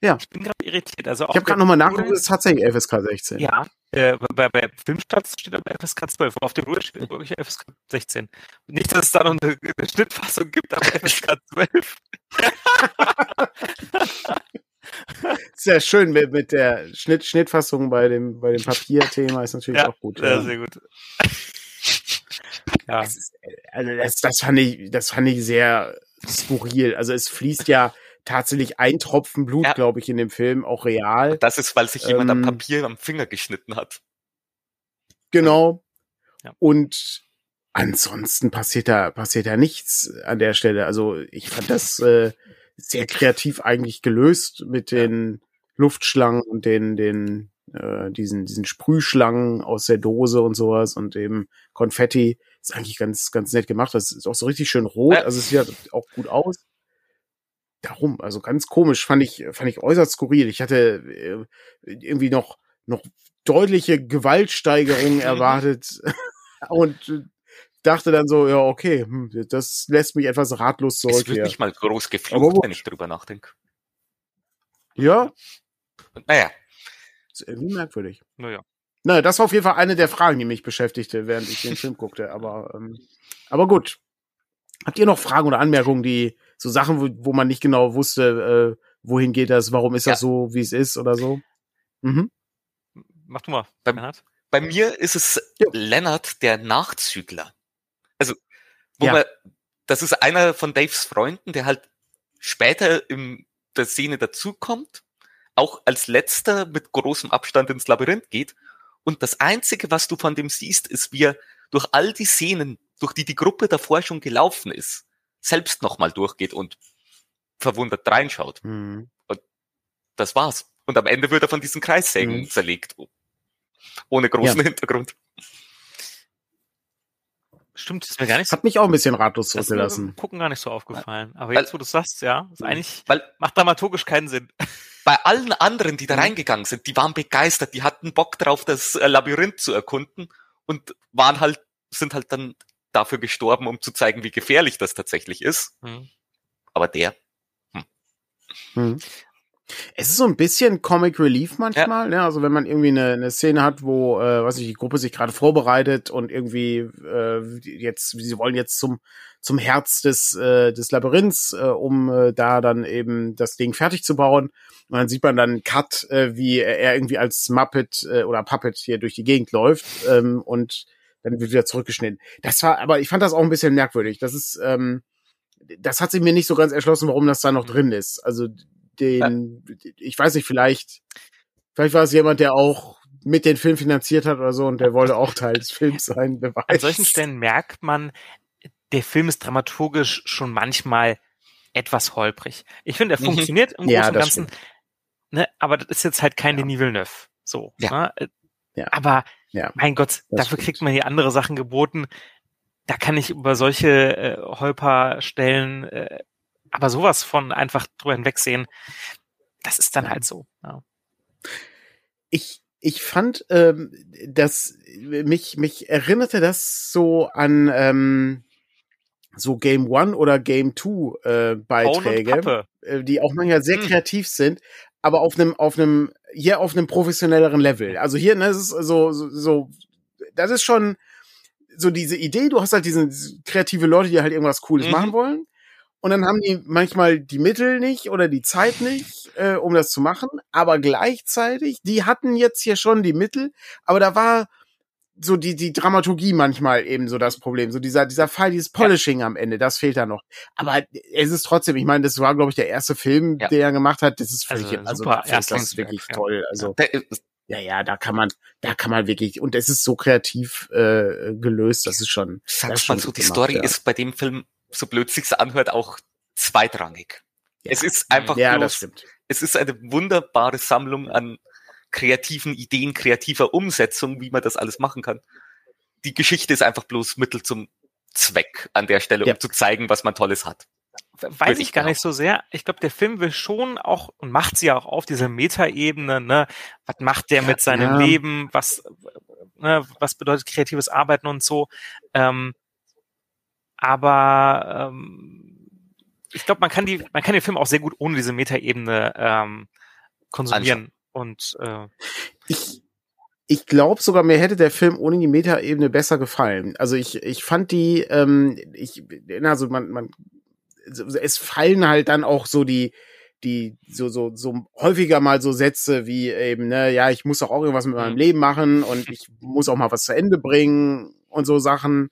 ja. Ich bin gerade irritiert. Also ich habe gerade nochmal nachgeguckt, es ist tatsächlich FSK 16. Ja, äh, bei, bei Filmstarts steht aber FSK 12. Auf der Ruhe steht wirklich FSK 16. Nicht, dass es da noch eine, eine Schnittfassung gibt, aber FSK 12. Sehr schön mit, mit der Schnitt, Schnittfassung bei dem, bei dem Papierthema ist natürlich ja, auch gut. Ja, sehr gut. ja. Das, ist, also das, das, fand ich, das fand ich sehr skurril. Also es fließt ja tatsächlich ein Tropfen Blut, ja. glaube ich, in dem Film, auch real. Und das ist, weil sich jemand ähm, am Papier am Finger geschnitten hat. Genau. Ja. Und ansonsten passiert da, passiert da nichts an der Stelle. Also ich fand das äh, sehr kreativ eigentlich gelöst mit den Luftschlangen und den, den, äh, diesen, diesen Sprühschlangen aus der Dose und sowas und eben Konfetti. Ist eigentlich ganz, ganz nett gemacht. Das ist auch so richtig schön rot. Also es sieht auch gut aus. Darum, also ganz komisch, fand ich, fand ich äußerst skurril. Ich hatte äh, irgendwie noch, noch deutliche Gewaltsteigerungen erwartet. und äh, dachte dann so, ja, okay, hm, das lässt mich etwas ratlos zurück. Es wird nicht mal groß geflucht, wenn ich drüber nachdenke. Ja? Naja. Ist irgendwie merkwürdig. Naja. Naja, das war auf jeden Fall eine der Fragen, die mich beschäftigte, während ich den Film guckte. Aber, ähm, aber gut. Habt ihr noch Fragen oder Anmerkungen, die so Sachen, wo, wo man nicht genau wusste, äh, wohin geht das, warum ist ja. das so, wie es ist oder so? Mhm. Mach du mal, bei, bei mir ist es ja. Lennart, der Nachzügler. Also, wo ja. man, das ist einer von Daves Freunden, der halt später in der Szene dazukommt, auch als letzter mit großem Abstand ins Labyrinth geht. Und das einzige, was du von dem siehst, ist, wie er durch all die Szenen, durch die die Gruppe davor schon gelaufen ist, selbst nochmal durchgeht und verwundert reinschaut. Mhm. Und das war's. Und am Ende wird er von diesen Kreissägen mhm. zerlegt. Ohne großen ja. Hintergrund. Stimmt, ist mir gar nicht so. Hat mich auch ein bisschen ratlos zurückgelassen. Gucken gar nicht so aufgefallen. Aber jetzt, wo du sagst, ja, ist eigentlich, weil, macht dramaturgisch keinen Sinn. bei allen anderen, die da Mhm. reingegangen sind, die waren begeistert, die hatten Bock drauf, das äh, Labyrinth zu erkunden und waren halt, sind halt dann dafür gestorben, um zu zeigen, wie gefährlich das tatsächlich ist. Hm. Aber der, Hm. Es ist so ein bisschen Comic Relief manchmal, ne? Also wenn man irgendwie eine, eine Szene hat, wo, äh, weiß ich, die Gruppe sich gerade vorbereitet und irgendwie äh, jetzt, sie wollen jetzt zum zum Herz des äh, des Labyrinths, äh, um äh, da dann eben das Ding fertig zu bauen. Und dann sieht man dann einen Cut, äh, wie er irgendwie als Muppet äh, oder Puppet hier durch die Gegend läuft ähm, und dann wird wieder zurückgeschnitten. Das war, aber ich fand das auch ein bisschen merkwürdig. Das ist, ähm, das hat sich mir nicht so ganz erschlossen, warum das da noch drin ist. Also den, ich weiß nicht, vielleicht, vielleicht war es jemand, der auch mit den Film finanziert hat oder so und der wollte auch Teil des Films sein, wer weiß. An solchen Stellen merkt man, der Film ist dramaturgisch schon manchmal etwas holprig. Ich finde, er Mhm. funktioniert im Ja, Großen und Ganzen, ne, aber das ist jetzt halt kein Ja. Denis Villeneuve. So. Ja. Ne? Ja. Aber Ja, mein Gott, dafür stimmt. kriegt man hier andere Sachen geboten. Da kann ich über solche äh, Holperstellen äh, aber sowas von einfach drüber hinwegsehen. Das ist dann Ja. halt so. Ja. ich, ich fand, ähm, dass mich, mich erinnerte das so an ähm, so Game One oder Game Two äh, Beiträge, äh, die auch manchmal sehr Hm. kreativ sind, aber auf einem, auf einem, hier auf einem professionelleren Level. Also hier, ne, ist so, so, so, das ist schon so diese Idee, du hast halt diese kreative Leute, die halt irgendwas Cooles Mhm. machen wollen. Und dann haben die manchmal die Mittel nicht oder die Zeit nicht, äh, um das zu machen. Aber gleichzeitig, die hatten jetzt hier schon die Mittel, aber da war so die, die Dramaturgie manchmal eben so das Problem. So dieser, dieser Fall, dieses Polishing am Ende, das fehlt da noch. Aber es ist trotzdem, ich meine, das war, glaube ich, der erste Film, Ja. den er gemacht hat. Das ist völlig, Also, also, super ist das Erstlingswerk, wirklich ja. toll. Also, ja, ja, da kann man, da kann man wirklich, und es ist so kreativ äh, gelöst, das ist schon. sag's ist mal so, die gemacht, Story ja. ist bei dem Film, so blöd sich's anhört, auch zweitrangig. Ja. Es ist einfach Ja, bloß, das stimmt. es ist eine wunderbare Sammlung an kreativen Ideen, kreativer Umsetzung, wie man das alles machen kann. Die Geschichte ist einfach bloß Mittel zum Zweck an der Stelle, Ja. um zu zeigen, was man Tolles hat. Weiß ich gar nicht so sehr. Ich glaube, der Film will schon auch und macht sie ja auch auf dieser Metaebene, ne? Was macht der mit seinem Ja. Leben? Was, ne, was bedeutet kreatives Arbeiten und so? Ähm, aber ähm, ich glaube, man kann die, man kann den Film auch sehr gut ohne diese Metaebene ähm, konsumieren. Und äh, Ich, ich glaube sogar, mir hätte der Film ohne die Metaebene besser gefallen. Also ich, ich fand die, ähm, ich, also man, man, es fallen halt dann auch so die, die so so so häufiger mal so Sätze wie eben ne ja ich muss doch auch irgendwas mit meinem Mhm. Leben machen und ich muss auch mal was zu Ende bringen und so Sachen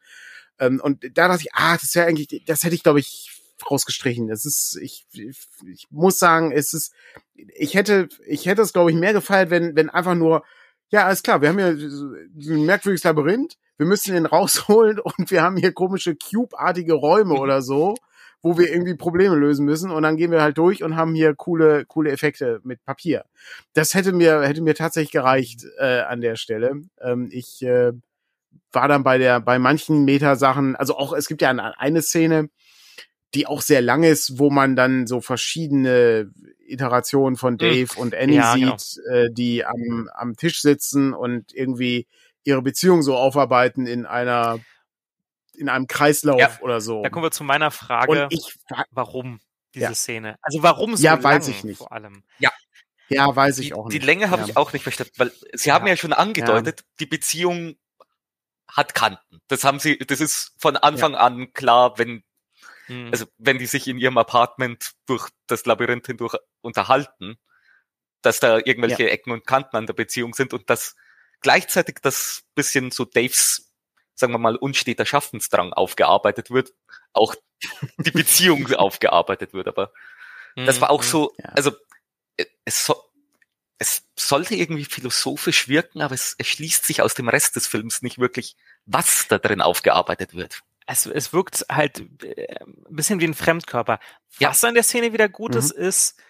ähm, und da dachte ich ah das wäre eigentlich das hätte ich glaube ich rausgestrichen das ist ich, ich ich muss sagen es ist ich hätte ich hätte es glaube ich mehr gefeiert wenn wenn einfach nur ja alles klar wir haben hier ein merkwürdiges Labyrinth wir müssen den rausholen und wir haben hier komische Cube-artige Räume Mhm. oder so wo wir irgendwie Probleme lösen müssen und dann gehen wir halt durch und haben hier coole coole Effekte mit Papier. Das hätte mir hätte mir tatsächlich gereicht äh, an der Stelle. Ähm, ich äh, war dann bei der bei manchen Meta-Sachen, also auch es gibt ja eine, eine Szene, die auch sehr lang ist, wo man dann so verschiedene Iterationen von Dave und Annie Ja, genau. sieht, äh, die am am Tisch sitzen und irgendwie ihre Beziehung so aufarbeiten in einer in einem Kreislauf Ja, oder so. da kommen wir zu meiner Frage, Und ich wa- warum diese Ja. Szene? Also warum so Ja, lang weiß ich nicht. vor allem? ja, weiß ich Die, auch die nicht. Länge habe Ja. ich auch nicht verstanden, weil Sie haben Ja. ja schon angedeutet, die Beziehung hat Kanten. Das haben Sie, das ist von Anfang an klar, wenn Hm. also wenn die sich in ihrem Apartment durch das Labyrinth hindurch unterhalten, dass da irgendwelche Ecken und Kanten an der Beziehung sind und dass gleichzeitig das bisschen so Daves, sagen wir mal, unsteter Schaffensdrang aufgearbeitet wird, auch die Beziehung aufgearbeitet wird. Aber das war auch Hm. so, Ja. also äh, es, so, es sollte irgendwie philosophisch wirken, aber es erschließt sich aus dem Rest des Films nicht wirklich, was da drin aufgearbeitet wird. Es, es wirkt halt äh, ein bisschen wie ein Fremdkörper. Ja. Was an der Szene wieder gut Mhm. ist, ist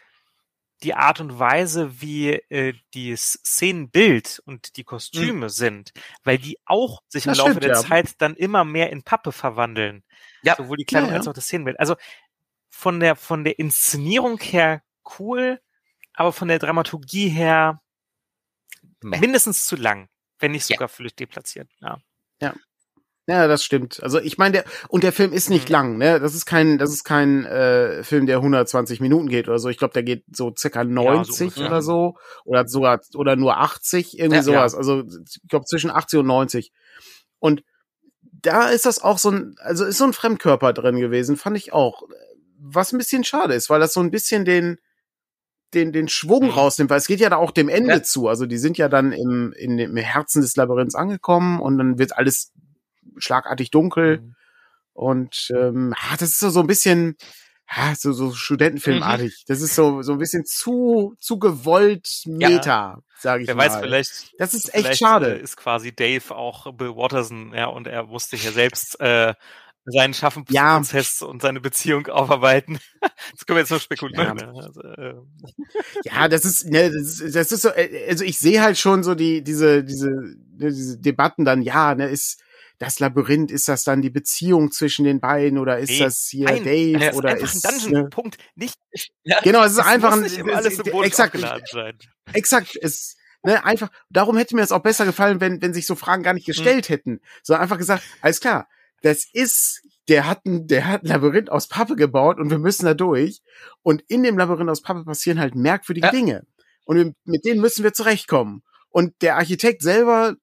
die Art und Weise, wie äh, die Szenenbild und die Kostüme sind, weil die auch sich im Das Laufe stimmt, der ja. Zeit dann immer mehr in Pappe verwandeln. Ja. Sowohl die Kleidung Ja, als auch das Szenenbild. Also von der von der Inszenierung her cool, aber von der Dramaturgie her mindestens zu lang, wenn nicht sogar völlig deplatziert. Ja. Ja, das stimmt. Also ich meine, der und der Film ist nicht Mhm. lang, ne? Das ist kein, das ist kein äh, Film, der 120 Minuten geht oder so. Ich glaube, der geht so circa 90 ungefähr. oder so oder sogar oder nur 80 irgendwie Ja, sowas. Also ich glaube zwischen 80 und 90. Und da ist das auch so ein, also ist so ein Fremdkörper drin gewesen, fand ich auch. Was ein bisschen schade ist, weil das so ein bisschen den den, den Schwung Mhm. rausnimmt, weil es geht ja da auch dem Ende Ja. zu. Also die sind ja dann im, in, im Herzen des Labyrinths angekommen und dann wird alles schlagartig dunkel. Mhm. Und ähm, ah, das ist so, so ein bisschen ah, so, so Studentenfilmartig. Das ist so, so ein bisschen zu, zu gewollt Meta, sage ich Wer mal. weiß, vielleicht, das ist echt schade. äh, ist quasi Dave auch Bill Watterson, ja, und er musste hier selbst äh, seinen Schaffensprozess und seine Beziehung aufarbeiten. Das können wir jetzt nur spekulieren. Ja. ne? Also, äh, Ja, das ist, ne, das ist, das ist so, äh, also ich sehe halt schon so die, diese, diese, ne, diese Debatten dann, ja, ne, ist das Labyrinth, ist das dann die Beziehung zwischen den beiden oder ist Nee, das hier nein, Dave ist oder einfach ist, ein Dungeon. ne, Punkt. Nicht, genau, es ist einfach muss ein, alles es- symbolisch exakt, sein. exakt, es, ne, einfach, darum hätte mir es auch besser gefallen, wenn, wenn sich so Fragen gar Hm. nicht gestellt hätten, sondern einfach gesagt, alles klar, das ist, der hat ein, der hat ein Labyrinth aus Pappe gebaut und wir müssen da durch. Und in dem Labyrinth aus Pappe passieren halt merkwürdige Ja. Dinge. Und mit denen müssen wir zurechtkommen. Und der Architekt selber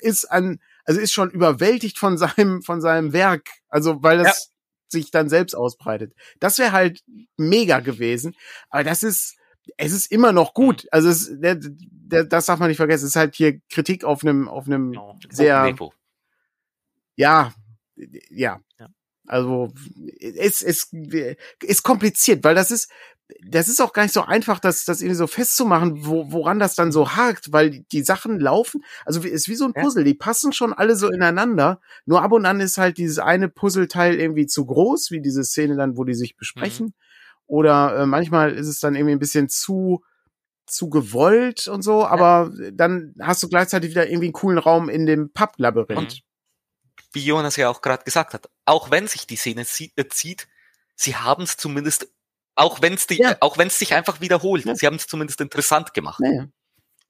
ist an, also ist schon überwältigt von seinem, von seinem Werk. Also, weil das sich dann selbst ausbreitet. Das wäre halt mega gewesen. Aber das ist, es ist immer noch gut. Also, es, der, der, das darf man nicht vergessen. Es ist halt hier Kritik auf einem, auf einem Genau. sehr, ja, ja. Ja. Also es, es ist kompliziert, weil das ist das ist auch gar nicht so einfach, das das irgendwie so festzumachen, wo, woran das dann so hakt, weil die, Sachen laufen, also wie- ist wie so ein Ja. Puzzle, die passen schon alle so ineinander, nur ab und an ist halt dieses eine Puzzleteil irgendwie zu groß, wie diese Szene dann, wo die sich besprechen, oder äh, manchmal ist es dann irgendwie ein bisschen zu zu gewollt und so, aber dann hast du gleichzeitig wieder irgendwie einen coolen Raum in dem Pub-Labyrinth. Wie Jonas ja auch gerade gesagt hat, auch wenn sich die Szene äh, zieht, sie haben es zumindest, auch wenn es Ja. auch wenn es sich einfach wiederholt, Ja. sie haben es zumindest interessant gemacht. Naja.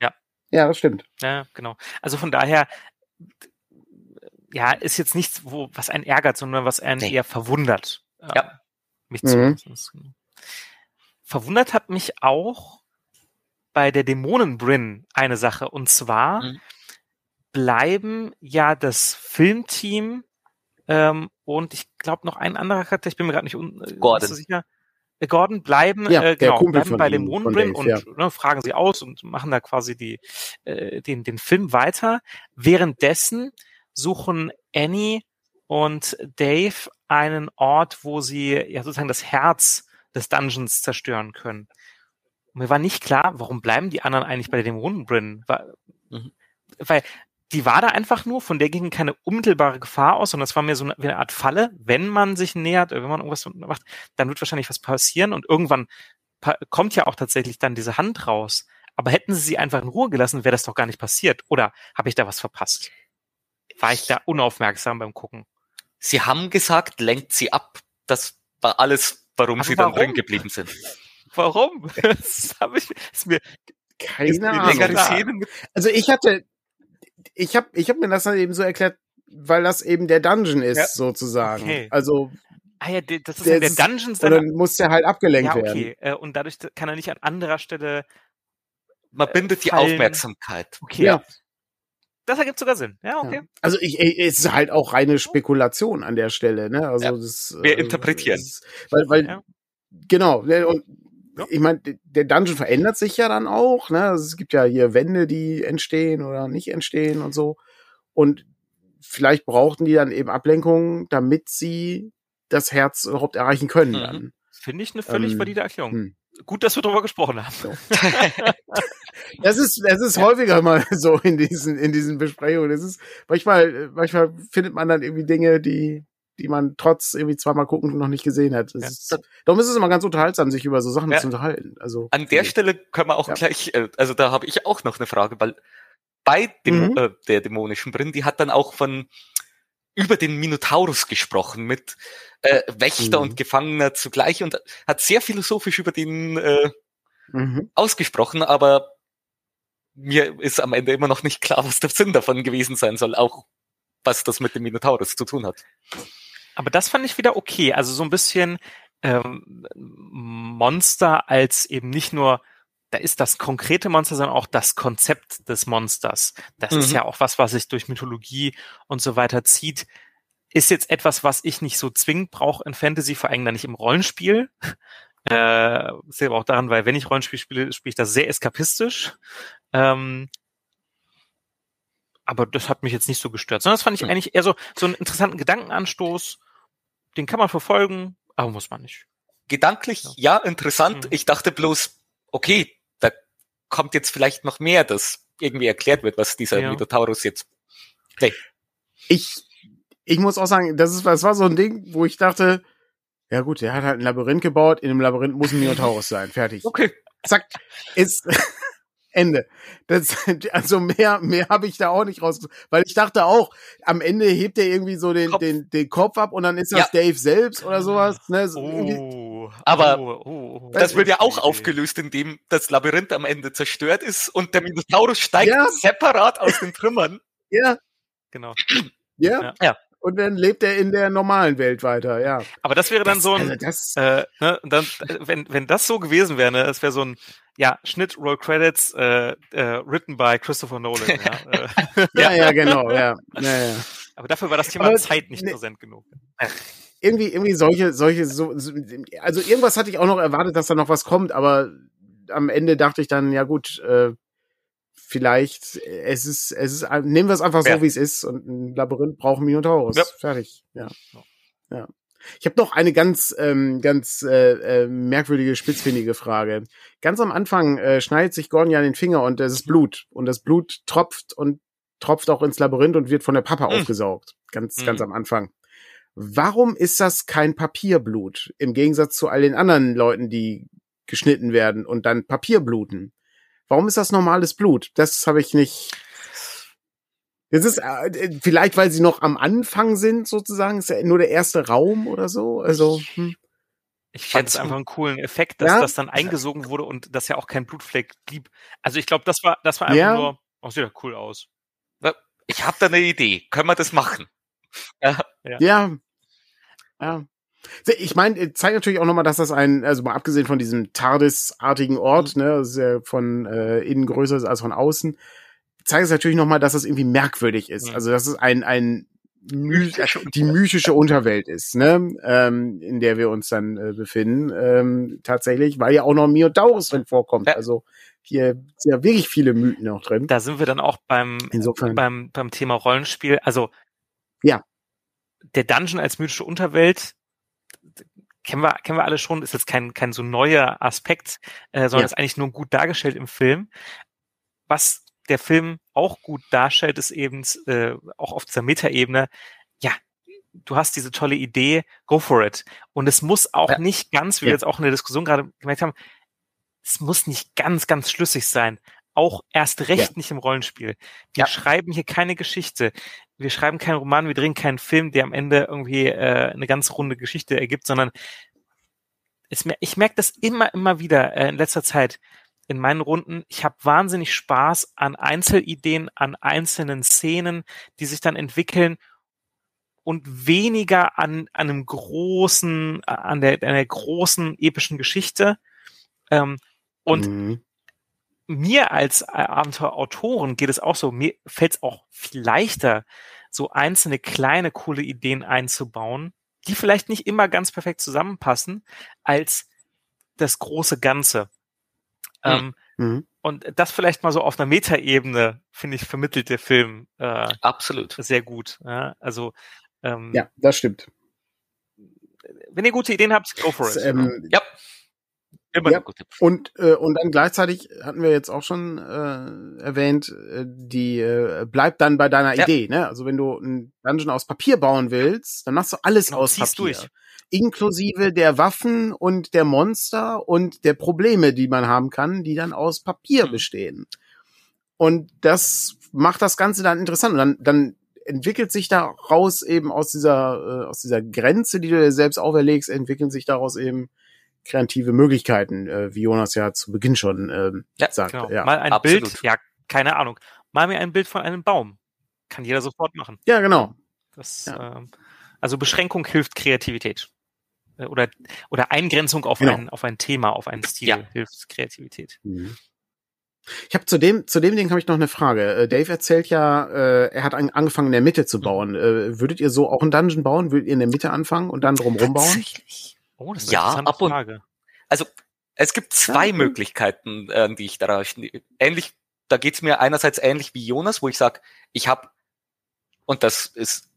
Ja. Ja, das stimmt. Ja, genau. Also von daher, ja, ist jetzt nichts, wo, was einen ärgert, sondern was einen Nee. eher verwundert. äh, Ja. Mich Mhm. zumindest. Verwundert hat mich auch bei der Dämonenbrin eine Sache. Und zwar Mhm. bleiben ja das Filmteam ähm, und ich glaube noch ein anderer Charakter, ich bin mir gerade nicht un äh, Gordon. so sicher. Gordon bleiben, Ja, äh, genau, bleiben bei Dämonenbrin Dave, und ja. ne, fragen sie aus und machen da quasi die, äh, den, den Film weiter. Währenddessen suchen Annie und Dave einen Ort, wo sie ja sozusagen das Herz des Dungeons zerstören können. Und mir war nicht klar, warum bleiben die anderen eigentlich bei der Dämonenbrin? Weil, Mhm. weil die war da einfach nur, von der ging keine unmittelbare Gefahr aus, sondern es war mir so eine, wie eine Art Falle. Wenn man sich nähert, oder wenn man irgendwas macht, dann wird wahrscheinlich was passieren und irgendwann pa kommt ja auch tatsächlich dann diese Hand raus. Aber hätten sie sie einfach in Ruhe gelassen, wäre das doch gar nicht passiert. Oder habe ich da was verpasst? War ich da unaufmerksam beim Gucken? Sie haben gesagt, lenkt sie ab. Das war alles, warum Aber sie dann warum? drin geblieben sind. Warum? Das habe ich, ist mir, ist Keine mir Ahnung. Also ich hatte, ich habe ich hab mir das dann eben so erklärt, weil das eben der Dungeon ist, Ja. sozusagen. Okay. Also, Ah ja, die- das ist Der ja der ist- Dungeons und dann. dann muss der halt abgelenkt Ja, werden. okay. Äh, Und dadurch kann er nicht an anderer Stelle. Man bindet die Fallen. Aufmerksamkeit. Okay. Ja. Das ergibt sogar Sinn. Ja, Ja. okay. Also ich, ich, es ist halt auch reine Spekulation an der Stelle, ne? Also Ja. das Wir äh, interpretieren. das- weil, weil Ja. genau, ne, und Ja. ich meine, der Dungeon verändert sich ja dann auch, ne? Also es gibt ja hier Wände, die entstehen oder nicht entstehen und so. Und vielleicht brauchten die dann eben Ablenkung, damit sie das Herz überhaupt erreichen können Mhm. dann. Finde ich eine völlig Ähm, valide Erklärung. hm. Gut, dass wir darüber gesprochen haben. Das ist, das ist häufiger mal so in diesen, in diesen Besprechungen. Das ist, manchmal, manchmal findet man dann irgendwie Dinge, die, die man trotz irgendwie zweimal gucken noch nicht gesehen hat. Ja. ist, darum ist es immer ganz unterhaltsam, sich über so Sachen Ja. zu unterhalten. Also, An der Stelle können wir auch Ja. gleich, äh, also da habe ich auch noch eine Frage, weil bei dem, Mhm. äh, der dämonischen Brin, die hat dann auch von über den Minotaurus gesprochen mit äh, Wächter Mhm. und Gefangener zugleich und hat sehr philosophisch über den äh, mhm. ausgesprochen, aber mir ist am Ende immer noch nicht klar, was der Sinn davon gewesen sein soll, auch was das mit dem Minotaurus zu tun hat. Aber das fand ich wieder okay. Also so ein bisschen ähm, Monster als eben nicht nur, da ist das konkrete Monster, sondern auch das Konzept des Monsters. Das mhm. ist ja auch was, was sich durch Mythologie und so weiter zieht. Ist jetzt etwas, was ich nicht so zwingend brauche in Fantasy, vor allem dann nicht im Rollenspiel. Äh, sehe aber auch daran, weil wenn ich Rollenspiel spiele, spiele ich das sehr eskapistisch. Ähm, aber das hat mich jetzt nicht so gestört, sondern das fand ich mhm. eigentlich eher so, so einen interessanten Gedankenanstoß. Den kann man verfolgen, aber muss man nicht. Gedanklich, ja, ja interessant. Mhm. Ich dachte bloß, okay, da kommt jetzt vielleicht noch mehr, dass irgendwie erklärt wird, was dieser ja. Minotaurus jetzt. Nee. Ich, ich muss auch sagen, das ist, das war so ein Ding, wo ich dachte, ja gut, der hat halt ein Labyrinth gebaut, in dem Labyrinth muss ein Minotaurus sein, fertig. Okay. Zack, ist, Ende. Das, also mehr, mehr habe ich da auch nicht raus, weil ich dachte auch, am Ende hebt er irgendwie so den, Kopf. den, den Kopf ab und dann ist das ja. Dave selbst oder sowas. Ne? So oh, aber oh, oh, oh. das wird ja auch aufgelöst, indem das Labyrinth am Ende zerstört ist und der Minotaurus steigt ja. separat aus den Trümmern. Ja. Genau. Ja. ja und dann lebt er in der normalen Welt weiter, ja. Aber das wäre dann das, so ein, also das, äh, ne, dann, wenn, wenn das so gewesen wäre, ne, das wäre so ein, ja, Schnitt, Roll Credits, äh, äh, written by Christopher Nolan. ja, ja, ja, genau, ja. ja, ja. Aber dafür war das Thema Aber, Zeit nicht ne, präsent genug. Irgendwie, irgendwie solche, solche, so, also irgendwas hatte ich auch noch erwartet, dass da noch was kommt, aber am Ende dachte ich dann, ja gut, äh, vielleicht, es ist, es ist, nehmen wir es einfach so, ja. wie es ist und ein Labyrinth braucht Minotaurus. Ja. Fertig. Ja. Ja. Ich habe noch eine ganz, ähm, ganz äh, äh, merkwürdige, spitzfindige Frage. Ganz am Anfang äh, schneidet sich Gordon ja den Finger und es ist Blut. Und das Blut tropft und tropft auch ins Labyrinth und wird von der Papa mhm. aufgesaugt. Ganz, mhm. ganz am Anfang. Warum ist das kein Papierblut? Im Gegensatz zu all den anderen Leuten, die geschnitten werden und dann Papier bluten. Warum ist das normales Blut? Das habe ich nicht. Das ist äh, vielleicht, weil sie noch am Anfang sind, sozusagen. Ist ja nur der erste Raum oder so. Also. Hm. Ich fand es einfach einen coolen Effekt, dass ja? das dann eingesogen wurde und dass ja auch kein Blutfleck blieb. Also ich glaube, das war, das war einfach ja. nur, oh, sieht ja cool aus. Ich habe da eine Idee. Können wir das machen? Ja. Ja. ja. Ich meine, zeigt natürlich auch nochmal, dass das ein, also mal abgesehen von diesem TARDIS-artigen Ort, mhm. ne, ist ja von äh, innen größer als von außen, zeigt es natürlich nochmal, dass das irgendwie merkwürdig ist. Mhm. Also, dass es ein, ein My die mythische Unterwelt ist, ne, ähm, in der wir uns dann äh, befinden, ähm, tatsächlich, weil ja auch noch Miotaurus drin vorkommt. Ja. Also hier sind ja wirklich viele Mythen noch drin. Da sind wir dann auch beim, Insofern. beim, beim Thema Rollenspiel. Also ja. Der Dungeon als mythische Unterwelt kennen wir, kennen wir alle schon, ist jetzt kein, kein so neuer Aspekt, äh, sondern ja. ist eigentlich nur gut dargestellt im Film. Was der Film auch gut darstellt, ist eben äh, auch auf dieser Metaebene, ja, du hast diese tolle Idee, go for it. Und es muss auch ja. nicht ganz, wie ja. wir jetzt auch in der Diskussion gerade gemerkt haben, es muss nicht ganz, ganz schlüssig sein. Auch erst recht ja. nicht im Rollenspiel. Wir schreiben hier keine Geschichte wir schreiben keinen Roman, wir drehen keinen Film, der am Ende irgendwie äh, eine ganz runde Geschichte ergibt, sondern es, ich merke das immer, immer wieder äh, in letzter Zeit in meinen Runden. Ich habe wahnsinnig Spaß an Einzelideen, an einzelnen Szenen, die sich dann entwickeln und weniger an, an einem großen, an der, an der großen epischen Geschichte. Ähm, und mhm mir als äh, Abenteuerautoren geht es auch so, mir fällt es auch viel leichter, so einzelne kleine coole Ideen einzubauen, die vielleicht nicht immer ganz perfekt zusammenpassen, als das große Ganze. Mhm. Ähm, mhm. Und das vielleicht mal so auf einer Metaebene, finde ich, vermittelt der Film äh, absolut sehr gut. Ja, also ähm, ja, das stimmt. Wenn ihr gute Ideen habt, go for it. Ähm, ja. Immer ja. Und, äh, und dann gleichzeitig hatten wir jetzt auch schon äh, erwähnt, äh, die äh, bleibt dann bei deiner ja. Idee. Ne? Also wenn du ein Dungeon aus Papier bauen willst, dann machst du alles genau, aus Papier. Durch. Inklusive der Waffen und der Monster und der Probleme, die man haben kann, die dann aus Papier mhm. bestehen. Und das macht das Ganze dann interessant. Und dann, dann entwickelt sich daraus eben aus dieser, äh, aus dieser Grenze, die du dir selbst auferlegst, entwickeln sich daraus eben kreative Möglichkeiten, äh, wie Jonas ja zu Beginn schon ähm, ja, sagte. Genau. Ja, Mal ein absolut. Bild, ja, keine Ahnung. Mal mir ein Bild von einem Baum. Kann jeder sofort machen. ja genau. Das, Ja. ähm, also Beschränkung hilft Kreativität. Äh, Oder, oder Eingrenzung auf, Genau. ein, auf ein Thema, auf einen Stil Ja. hilft Kreativität. Mhm. Ich habe zu dem zu dem Ding habe ich noch eine Frage. Äh, Dave erzählt ja, äh, er hat an, angefangen in der Mitte zu bauen. Äh, würdet ihr so auch einen Dungeon bauen? Würdet ihr in der Mitte anfangen und dann drumherum bauen? Tatsächlich. Oh, das ist Ja, eine ab und- Frage. Also es gibt zwei Ja. Möglichkeiten, äh, die ich da ähnlich, da geht's mir einerseits ähnlich wie Jonas, wo ich sage, ich habe, und das ist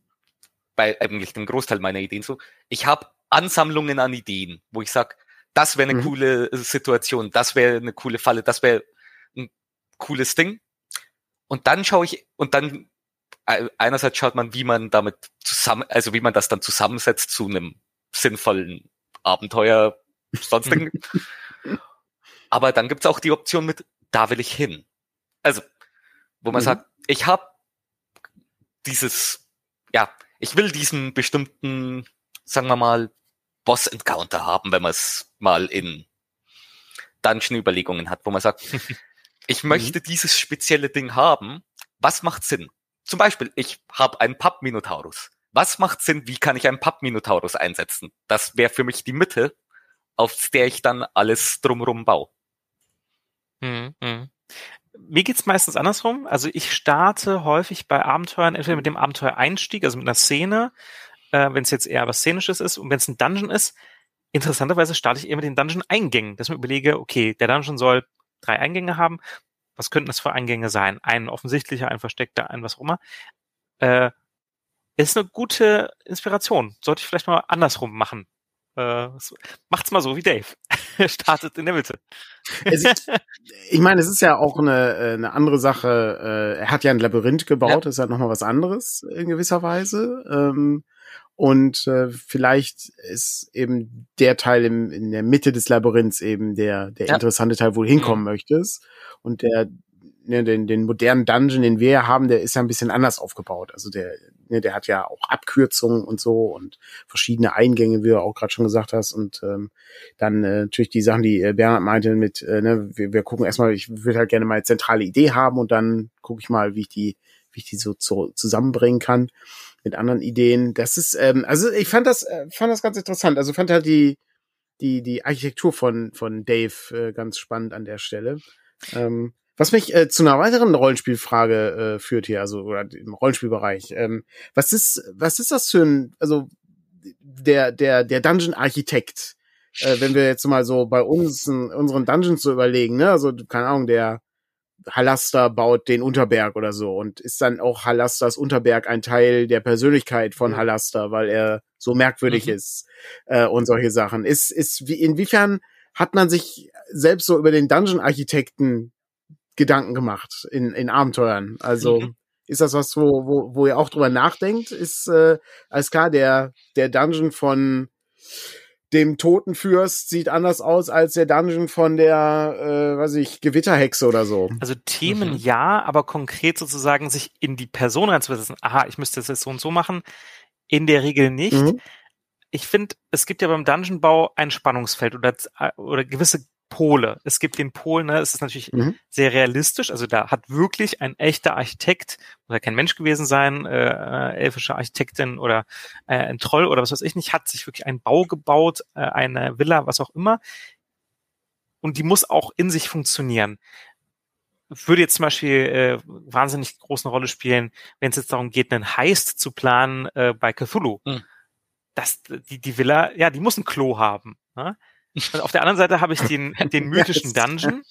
bei eigentlich dem Großteil meiner Ideen so, ich habe Ansammlungen an Ideen, wo ich sage, das wäre eine Mhm. coole Situation, das wäre eine coole Falle, das wäre ein cooles Ding. Und dann schaue ich, und dann äh, einerseits schaut man, wie man damit zusammen, also wie man das dann zusammensetzt zu einem sinnvollen Abenteuer, sonstigen. Aber dann gibt's auch die Option mit, da will ich hin. Also, wo man Mhm. sagt, ich habe dieses, ja, ich will diesen bestimmten, sagen wir mal, Boss-Encounter haben, wenn man es mal in Dungeon-Überlegungen hat, wo man sagt, ich möchte dieses spezielle Ding haben. Was macht Sinn? Zum Beispiel, ich habe einen Papp-Minotaurus. Was macht Sinn? Wie kann ich einen Papp-Minotaurus einsetzen? Das wäre für mich die Mitte, auf der ich dann alles drumrum baue. Mhm. Mhm. Mir geht's meistens andersrum. Also ich starte häufig bei Abenteuern entweder mit dem Abenteuereinstieg, also mit einer Szene, äh, wenn es jetzt eher was Szenisches ist und wenn es ein Dungeon ist, interessanterweise starte ich eher mit den Dungeon-Eingängen, dass ich mir überlege, okay, der Dungeon soll drei Eingänge haben. Was könnten das für Eingänge sein? Ein offensichtlicher, ein versteckter, ein was auch immer. Äh, ist eine gute Inspiration. Sollte ich vielleicht mal andersrum machen. Äh, macht's mal so wie Dave. Startet in der Mitte. Es ist, ich meine, es ist ja auch eine, äh, eine andere Sache. Äh, er hat ja ein Labyrinth gebaut, Ja. das ist halt nochmal was anderes in gewisser Weise. Ähm, und äh, vielleicht ist eben der Teil im, in der Mitte des Labyrinths eben der, der Ja. interessante Teil, wo du hinkommen möchtest. Und der, ne, den, den modernen Dungeon, den wir haben, der ist ja ein bisschen anders aufgebaut. Also der, ne, der hat ja auch Abkürzungen und so und verschiedene Eingänge, wie du auch gerade schon gesagt hast. Und ähm, dann äh, natürlich die Sachen, die äh, Bernhard meinte mit, äh, ne, wir, wir gucken erstmal, ich würde halt gerne mal eine zentrale Idee haben und dann gucke ich mal, wie ich die, wie ich die so zu, zusammenbringen kann mit anderen Ideen. Das ist, ähm, also ich fand das, äh, fand das ganz interessant. Also fand halt die, die, die Architektur von, von Dave äh, ganz spannend an der Stelle. Ähm, was mich äh, zu einer weiteren Rollenspielfrage äh, führt hier, also oder im Rollenspielbereich. Ähm, was ist, was ist das für ein, also der, der, der Dungeon-Architekt, äh, wenn wir jetzt mal so bei uns in unseren Dungeons so überlegen, ne, also keine Ahnung, der Halaster baut den Unterberg oder so und ist dann auch Halasters Unterberg ein Teil der Persönlichkeit von Mhm. Halaster, weil er so merkwürdig Mhm. ist äh, und solche Sachen. Ist, ist wie, inwiefern hat man sich selbst so über den Dungeon-Architekten Gedanken gemacht in, in Abenteuern? Also Mhm. ist das was, wo, wo, wo ihr auch drüber nachdenkt? Ist äh, alles klar, der, der Dungeon von dem Totenfürst sieht anders aus als der Dungeon von der, äh, weiß ich, Gewitterhexe oder so. Also Themen Mhm. ja, aber konkret sozusagen sich in die Person reinzusetzen, aha, ich müsste das jetzt so und so machen, in der Regel nicht. Mhm. Ich finde, es gibt ja beim Dungeonbau ein Spannungsfeld oder, oder gewisse Pole. Es gibt den Pol, ne, es ist natürlich Mhm. sehr realistisch, also da hat wirklich ein echter Architekt, muss ja kein Mensch gewesen sein, äh, äh, elfische Architektin oder äh, ein Troll oder was weiß ich nicht, hat sich wirklich einen Bau gebaut, äh, eine Villa, was auch immer. Und die muss auch in sich funktionieren würde jetzt zum Beispiel äh, wahnsinnig große Rolle spielen, wenn es jetzt darum geht, einen Heist zu planen äh, bei Cthulhu. Mhm. Das, die, die Villa, ja, die muss ein Klo haben. Ne? Und auf der anderen Seite habe ich den, den mythischen. Dungeon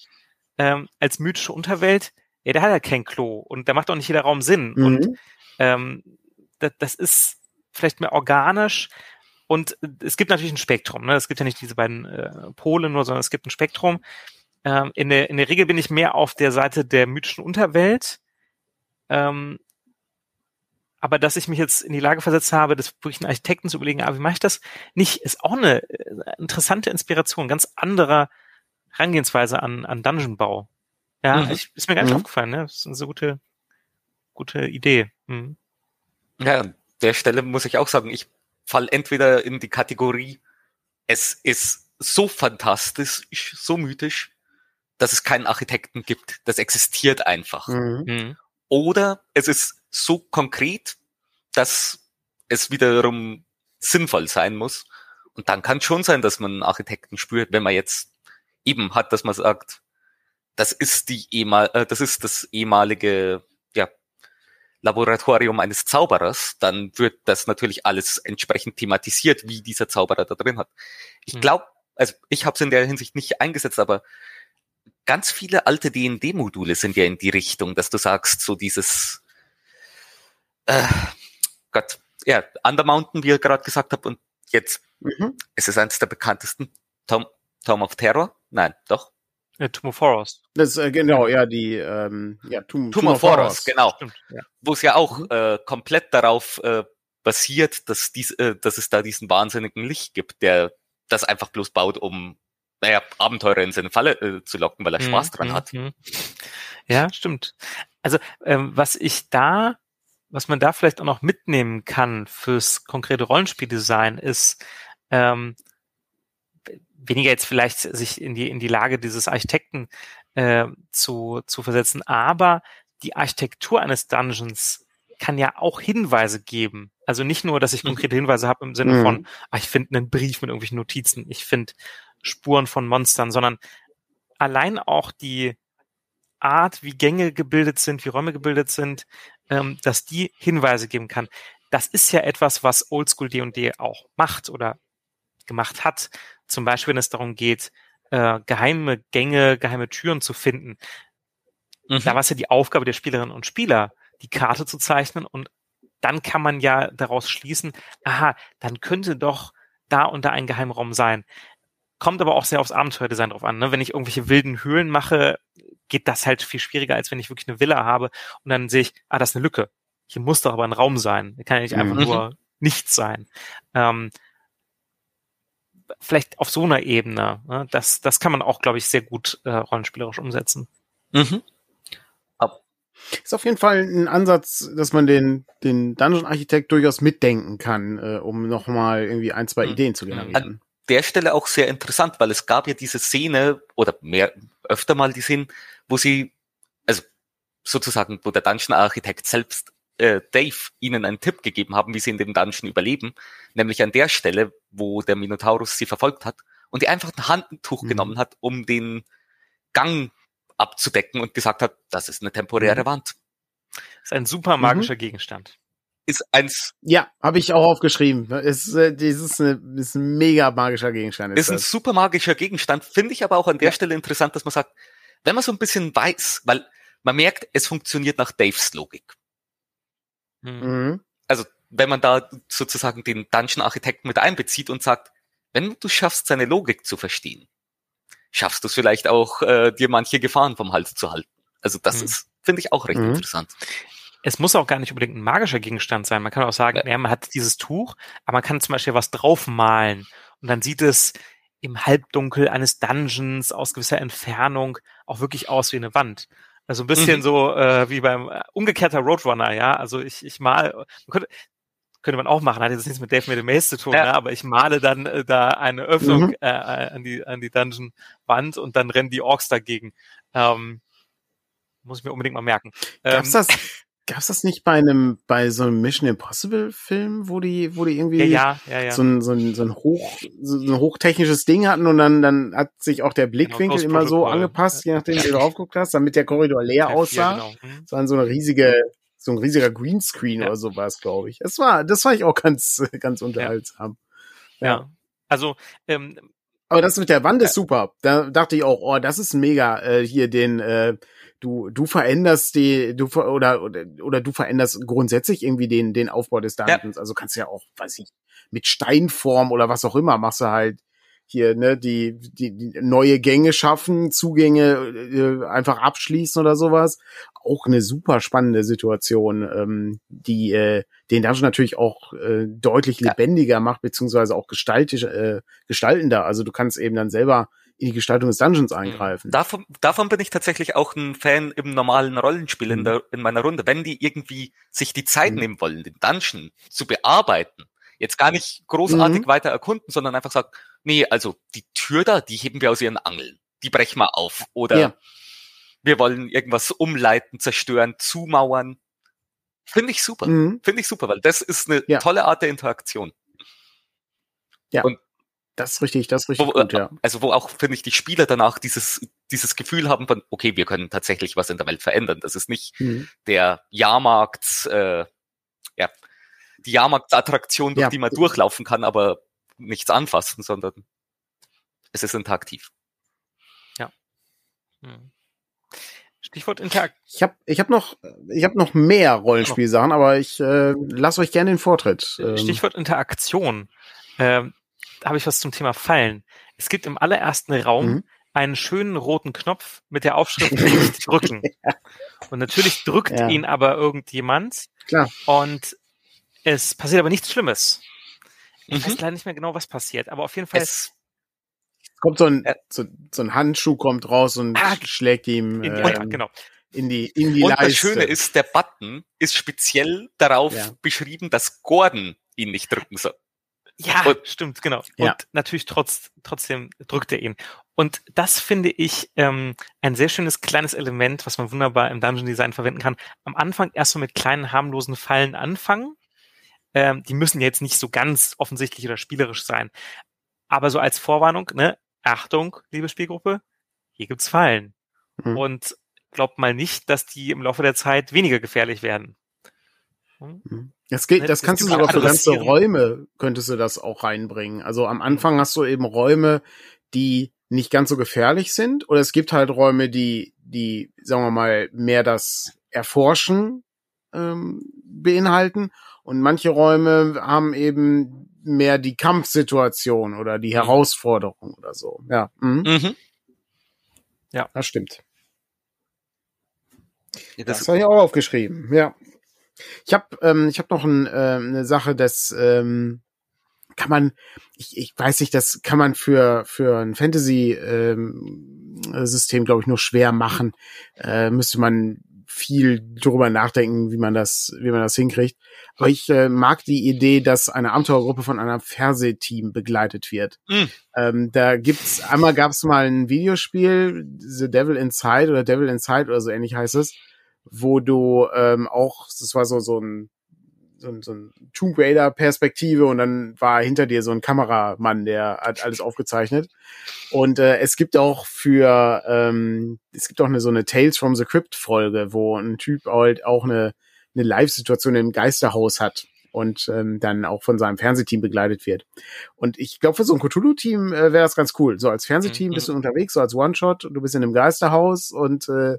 ähm, als mythische Unterwelt. Ja, der hat ja kein Klo und da macht auch nicht jeder Raum Sinn. Mhm. Und ähm, das, das ist vielleicht mehr organisch. Und es gibt natürlich ein Spektrum. Ne? Es gibt ja nicht diese beiden äh, Pole nur, sondern es gibt ein Spektrum. Ähm, in, der, in der Regel bin ich mehr auf der Seite der mythischen Unterwelt. Ähm, aber dass ich mich jetzt in die Lage versetzt habe, das wirklich einen Architekten zu überlegen, ah, wie mache ich das? Nicht, ist auch eine äh, interessante Inspiration, ganz anderer Herangehensweise an, an Dungeonbau. Ja, Mhm. ich, ist mir gar nicht Mhm. aufgefallen, ne? Das ist eine so gute, gute Idee. Mhm. Ja, an der Stelle muss ich auch sagen, ich fall entweder in die Kategorie, es ist so fantastisch, so mythisch, dass es keinen Architekten gibt. Das existiert einfach. Mhm. Mhm. Oder es ist so konkret, dass es wiederum sinnvoll sein muss. Und dann kann es schon sein, dass man einen Architekten spürt, wenn man jetzt eben hat, dass man sagt, das ist die ehemal, äh, das ist das ehemalige ja, Laboratorium eines Zauberers, dann wird das natürlich alles entsprechend thematisiert, wie dieser Zauberer da drin hat. Ich Mhm. glaube, also ich habe es in der Hinsicht nicht eingesetzt, aber ganz viele alte D&D-Module sind ja in die Richtung, dass du sagst, so dieses äh, Gott, ja, Undermountain, wie ihr gerade gesagt habt, und jetzt Mhm. ist es eines der bekanntesten Tom, Tom of Terror? Nein, doch. Äh, Tomb of Horrors. Das äh, genau, ja, die ähm, ja, Tomb, Tomb of Horrors, genau. Ja. Wo es ja auch Mhm. äh, komplett darauf äh, basiert, dass, dies, äh, dass es da diesen wahnsinnigen Licht gibt, der das einfach bloß baut, um naja, Abenteurer in seine Falle äh, zu locken, weil er Spaß dran Mhm, hat. mhm. Ja, stimmt. Also ähm, was ich da, was man da vielleicht auch noch mitnehmen kann fürs konkrete Rollenspieldesign ist ähm, weniger jetzt vielleicht sich in die in die Lage dieses Architekten äh, zu zu versetzen, aber die Architektur eines Dungeons kann ja auch Hinweise geben. Also nicht nur, dass ich Mhm. konkrete Hinweise habe im Sinne Mhm. von, ah, ich finde einen Brief mit irgendwelchen Notizen, ich finde Spuren von Monstern, sondern allein auch die Art, wie Gänge gebildet sind, wie Räume gebildet sind, ähm, dass die Hinweise geben kann. Das ist ja etwas, was Oldschool D&D auch macht oder gemacht hat. Zum Beispiel, wenn es darum geht, äh, geheime Gänge, geheime Türen zu finden. Mhm. Da war es ja die Aufgabe der Spielerinnen und Spieler, die Karte zu zeichnen und dann kann man ja daraus schließen, aha, dann könnte doch da und da ein Geheimraum sein. Kommt aber auch sehr aufs Abenteuerdesign drauf an. Ne? Wenn ich irgendwelche wilden Höhlen mache, geht das halt viel schwieriger, als wenn ich wirklich eine Villa habe und dann sehe ich, ah, das ist eine Lücke. Hier muss doch aber ein Raum sein. Hier kann ja nicht einfach Mhm. nur nichts sein. Ähm, vielleicht auf so einer Ebene. Ne? Das, das kann man auch, glaube ich, sehr gut äh, rollenspielerisch umsetzen. Mhm. Ist auf jeden Fall ein Ansatz, dass man den, den Dungeon-Architekt durchaus mitdenken kann, äh, um nochmal irgendwie ein, zwei Mhm. Ideen zu generieren. der Stelle auch sehr interessant, weil es gab ja diese Szene oder mehr öfter mal die Szenen, wo sie, also sozusagen, wo der Dungeon-Architekt selbst äh, Dave ihnen einen Tipp gegeben haben, wie sie in dem Dungeon überleben, nämlich an der Stelle, wo der Minotaurus sie verfolgt hat und die einfach ein Handtuch Mhm. genommen hat, um den Gang abzudecken und gesagt hat, das ist eine temporäre Mhm. Wand. Das ist ein super magischer Gegenstand. Ist eins, Ja, habe ich auch aufgeschrieben. Ist, äh, das ist, eine, ist ein mega magischer Gegenstand. ist ein das. super magischer Gegenstand, finde ich aber auch an der Ja. Stelle interessant, dass man sagt, wenn man so ein bisschen weiß, weil man merkt, es funktioniert nach Daves Logik. Hm. Mhm. Also wenn man da sozusagen den Dungeon-Architekten mit einbezieht und sagt, wenn du schaffst, seine Logik zu verstehen, schaffst du es vielleicht auch, äh, dir manche Gefahren vom Hals zu halten. Also das Mhm. ist, finde ich, auch recht Mhm. interessant. Es muss auch gar nicht unbedingt ein magischer Gegenstand sein. Man kann auch sagen, ja, man hat dieses Tuch, aber man kann zum Beispiel was draufmalen und dann sieht es im Halbdunkel eines Dungeons aus gewisser Entfernung auch wirklich aus wie eine Wand. Also ein bisschen Mhm. so äh, wie beim äh, umgekehrter Roadrunner, ja. Also ich, ich mal, man könnte, könnte man auch machen, hat jetzt nichts mit Dave Made Maze zu tun, Ja. ne? aber ich male dann äh, da eine Öffnung Mhm. äh, äh, an die an die Dungeon-Wand und dann rennen die Orks dagegen. Ähm, muss ich mir unbedingt mal merken. Gab's Ähm, das, gab's das nicht bei einem, bei so einem Mission Impossible Film, wo die, wo die irgendwie ja, ja, ja, so ein, so ein, so ein hoch, so ein hochtechnisches Ding hatten und dann, dann hat sich auch der Blickwinkel Ghost immer so angepasst, je nachdem, wie du drauf geguckt hast, damit der Korridor leer F4, aussah. genau. Hm. Es war so eine riesige, so ein riesiger Greenscreen oder sowas, glaube ich. Es war, das fand ich auch ganz, ganz unterhaltsam. Ja. Also, ähm, Aber das mit der Wand ist super. Da dachte ich auch, oh, das ist mega. Äh, hier den, äh, du, du veränderst die, du ver oder, oder oder du veränderst grundsätzlich irgendwie den, den Aufbau des Dungeons. Also kannst ja auch, weiß ich, mit Steinform oder was auch immer machst du halt hier, ne, die, die, die neue Gänge schaffen, Zugänge äh, einfach abschließen oder sowas. Auch eine super spannende Situation, ähm, die äh, den Dungeon natürlich auch äh, deutlich lebendiger macht, beziehungsweise auch gestaltisch, äh, gestaltender. Also du kannst eben dann selber in die Gestaltung des Dungeons eingreifen. Davon, davon bin ich tatsächlich auch ein Fan im normalen Rollenspiel in, Mhm. der, in meiner Runde. Wenn die irgendwie sich die Zeit Mhm. nehmen wollen, den Dungeon zu bearbeiten, jetzt gar nicht großartig Mhm. weiter erkunden, sondern einfach sagt, nee, also die Tür da, die heben wir aus ihren Angeln. Die brechen wir auf. Oder Ja. wir wollen irgendwas umleiten, zerstören, zumauern. Finde ich super. Mhm. Finde ich super, weil das ist eine Ja. tolle Art der Interaktion. Das ist richtig, das ist richtig Wo, gut, ja. Also wo auch, finde ich, die Spieler danach dieses, dieses Gefühl haben von, okay, wir können tatsächlich was in der Welt verändern. Das ist nicht Mhm. der Jahrmarkt, äh, ja, die Jahrmarktsattraktion, durch Ja. die man durchlaufen kann, aber nichts anfassen, sondern es ist interaktiv. Hm. Stichwort Interakt. Ich habe ich hab noch, ich hab noch mehr Rollenspielsachen, aber ich äh, lasse euch gerne den Vortritt. Ähm, Stichwort Interaktion. Ähm, da habe ich was zum Thema Fallen. Es gibt im allerersten Raum Mhm. einen schönen roten Knopf mit der Aufschrift nicht drücken. Und natürlich drückt Ja. ihn aber irgendjemand. Klar. Und es passiert aber nichts Schlimmes. Ich Mhm. weiß leider nicht mehr genau, was passiert, aber auf jeden Fall Es, kommt so ein, Äh. so, so ein Handschuh kommt raus und Ah, schlägt ihm in, ähm, ja, genau. in die in die und Leiste. das Schöne ist, der Button ist speziell darauf Ja. beschrieben, dass Gordon ihn nicht drücken soll. Ja, Und- stimmt, genau. Ja. Und natürlich trotz, trotzdem drückt er ihn. Und das finde ich ähm, ein sehr schönes kleines Element, was man wunderbar im Dungeon Design verwenden kann. Am Anfang erstmal mit kleinen harmlosen Fallen anfangen. Ähm, die müssen jetzt nicht so ganz offensichtlich oder spielerisch sein. Aber so als Vorwarnung, ne, Achtung, liebe Spielgruppe, hier gibt's Fallen. Mhm. Und glaubt mal nicht, dass die im Laufe der Zeit weniger gefährlich werden. Hm? Das geht, Ne, das es kannst du sogar für ganze. Räume könntest du das auch reinbringen. Also am Anfang hast du eben Räume, die nicht ganz so gefährlich sind, oder es gibt halt Räume, die, die, sagen wir mal, mehr das Erforschen ähm, beinhalten. Und manche Räume haben eben mehr die Kampfsituation oder die Herausforderung oder so. Ja, mhm. Mhm. das stimmt. Ja, Das das, habe ich auch aufgeschrieben, ja. Ich habe ähm, ich hab noch ein, äh, eine Sache, das ähm, kann man, ich, ich weiß nicht, das kann man für, für ein Fantasy-System, glaube ich, nur schwer machen. Äh, müsste man viel drüber nachdenken, wie man das, wie man das hinkriegt. Aber ich äh, mag die Idee, dass eine Abenteuergruppe von einem Fernsehteam begleitet wird. Mm. Ähm, da gibt's, einmal gab's mal ein Videospiel, The Devil Inside oder Devil Inside oder so ähnlich heißt es, wo du ähm, auch, das war so, so ein so ein, so ein Tomb Raider Perspektive und dann war hinter dir so ein Kameramann, der hat alles aufgezeichnet. Und äh, es gibt auch für ähm, es gibt auch eine so eine Tales from the Crypt Folge, wo ein Typ halt auch eine eine Live-Situation im Geisterhaus hat und ähm, dann auch von seinem Fernsehteam begleitet wird. Und ich glaube, für so ein Cthulhu-Team äh, wäre das ganz cool. So als Fernsehteam Mhm. bist du unterwegs, so als One-Shot, du bist in einem Geisterhaus und äh,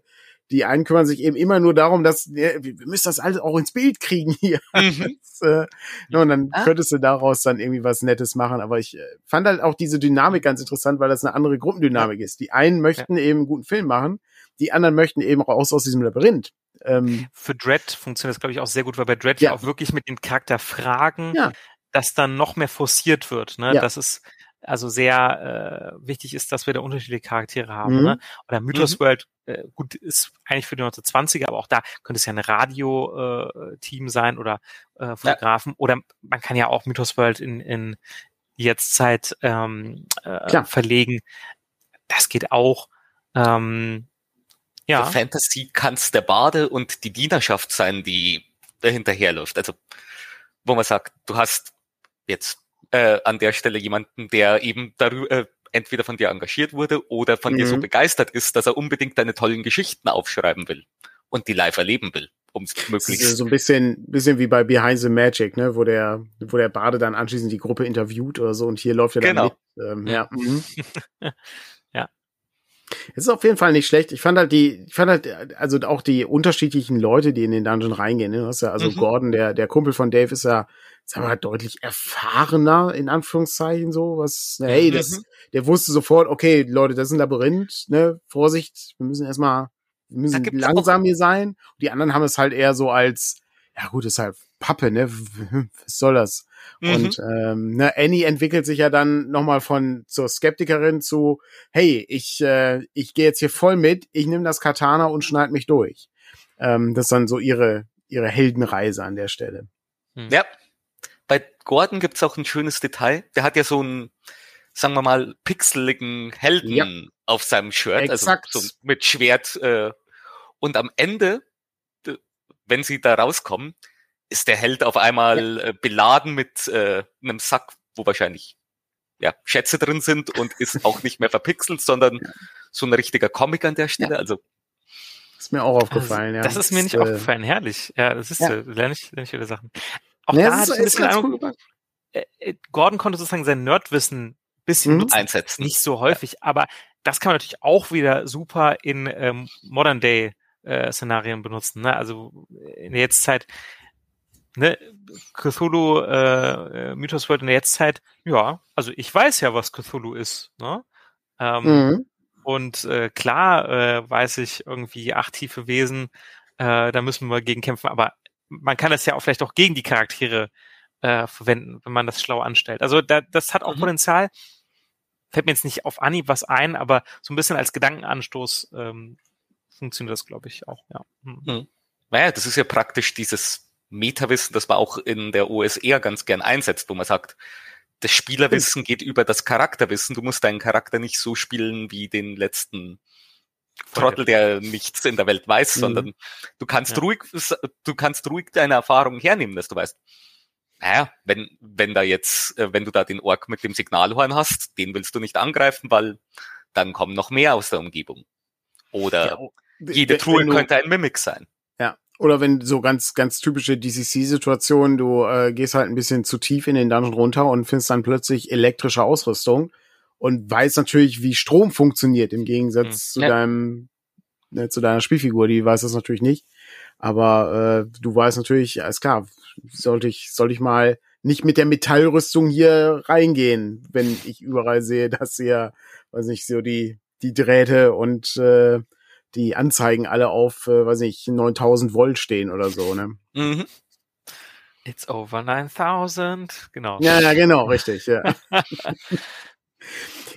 die einen kümmern sich eben immer nur darum, dass ja, wir müssen das alles auch ins Bild kriegen hier. mhm. Das, äh, ja, und dann Ah. könntest du daraus dann irgendwie was Nettes machen. Aber ich äh, fand halt auch diese Dynamik ganz interessant, weil das eine andere Gruppendynamik ist. Die einen möchten eben einen guten Film machen, die anderen möchten eben raus aus diesem Labyrinth. Ähm, Für Dread funktioniert das, glaube ich, auch sehr gut, weil bei Dread ja, Ja. auch wirklich mit dem Charakter fragen, Ja. dass dann noch mehr forciert wird. Ne? Ja. Das ist also sehr äh, wichtig ist, dass wir da unterschiedliche Charaktere haben. Mhm. Ne? Oder Mythos World, äh, gut, ist eigentlich für die 1920er, aber auch da könnte es ja ein Radio-Team sein oder äh, Fotografen. Oder man kann ja auch Mythos World in, in die Jetztzeit ähm, äh, Klar. verlegen. Das geht auch. Ähm, ja. Für Fantasy kann's der Bade und die Dienerschaft sein, die dahinterherläuft. Also, wo man sagt, du hast jetzt äh, an der Stelle jemanden, der eben darüber äh, entweder von dir engagiert wurde oder von dir so Mhm. begeistert ist, dass er unbedingt deine tollen Geschichten aufschreiben will und die live erleben will, um es möglichst. so ein bisschen, bisschen wie bei Behind the Magic, ne, wo der, wo der Bade dann anschließend die Gruppe interviewt oder so und hier läuft er dann Genau. mit. Ähm, ja. Mhm. Ja. Es ist auf jeden Fall nicht schlecht. Ich fand halt die, ich fand halt, also auch die unterschiedlichen Leute, die in den Dungeon reingehen. Ne? Du hast ja, also Mhm. Gordon, der, der Kumpel von Dave ist ja, sagen wir mal, deutlich erfahrener, in Anführungszeichen, so, was, hey, das, Mhm. der wusste sofort, okay, Leute, das ist ein Labyrinth, ne, Vorsicht, wir müssen erstmal, wir müssen langsam hier sein. Die anderen haben es halt eher so als, ja gut, ist halt Pappe, ne, was soll das? Mhm. Und ähm, ne, Annie entwickelt sich ja dann nochmal von zur Skeptikerin zu, hey, ich, äh, ich gehe jetzt hier voll mit, ich nehme das Katana und schneid mich durch. Ähm, das ist dann so ihre, ihre Heldenreise an der Stelle. Ja. Bei Gordon gibt's auch ein schönes Detail. Der hat ja so ein, sagen wir mal, pixeligen Helden Ja. auf seinem Shirt, Exakt. also so mit Schwert. Äh, und am Ende, wenn sie da rauskommen, ist der Held auf einmal äh, beladen mit äh, einem Sack, wo wahrscheinlich ja, Schätze drin sind und ist auch nicht mehr verpixelt, sondern so ein richtiger Comic an der Stelle. Also Ist mir auch aufgefallen, ja. Das ist mir nicht äh, aufgefallen, herrlich. Ja, das ist Ja. ja. lerne ich, lerne ich wieder Sachen. Auch Ne, da das ist, ein bisschen Eindruck, cool äh, äh, Gordon konnte sozusagen sein Nerdwissen ein bisschen Mhm. nutzen. einsetzen. Nicht so häufig, aber das kann man natürlich auch wieder super in ähm, Modern Day äh, Szenarien benutzen. Ne? Also in der Jetztzeit, ne, Cthulhu äh, äh, Mythos World in der Jetztzeit, ja, also ich weiß ja, was Cthulhu ist. Ne? Ähm, Mhm. Und äh, klar äh, weiß ich irgendwie acht tiefe Wesen, äh, da müssen wir gegen kämpfen, aber man kann das ja auch vielleicht auch gegen die Charaktere äh, verwenden, wenn man das schlau anstellt. Also da, das hat auch Mhm. Potenzial. Fällt mir jetzt nicht auf Anhieb was ein, aber so ein bisschen als Gedankenanstoß ähm, funktioniert das, glaube ich, auch. Ja. Hm. Naja, das ist ja praktisch dieses Metawissen, das man auch in der OSR ganz gern einsetzt, wo man sagt, das Spielerwissen geht über das Charakterwissen. Du musst deinen Charakter nicht so spielen wie den letzten Trottel, der nichts in der Welt weiß, Mhm. sondern du kannst Ja. ruhig, du kannst ruhig deine Erfahrungen hernehmen, dass du weißt, naja, wenn, wenn da jetzt, äh, wenn du da den Ork mit dem Signalhorn hast, den willst du nicht angreifen, weil dann kommen noch mehr aus der Umgebung. Oder Ja, jede wenn Truhe könnte ein Mimik sein. Oder wenn so ganz, ganz typische DCC-Situationen, du äh, gehst halt ein bisschen zu tief in den Dungeon runter und findest dann plötzlich elektrische Ausrüstung und weißt natürlich, wie Strom funktioniert, im Gegensatz Hm. zu deinem, ne, zu deiner Spielfigur, die weiß das natürlich nicht. Aber äh, du weißt natürlich, alles klar, sollte ich, sollte ich mal nicht mit der Metallrüstung hier reingehen, wenn ich überall sehe, dass hier, weiß nicht, so die, die Drähte und äh, die Anzeigen alle auf, äh, weiß nicht, 9000 Volt stehen oder so, ne? Mhm. It's over 9000. Genau. Ja, ja, genau, richtig, ja.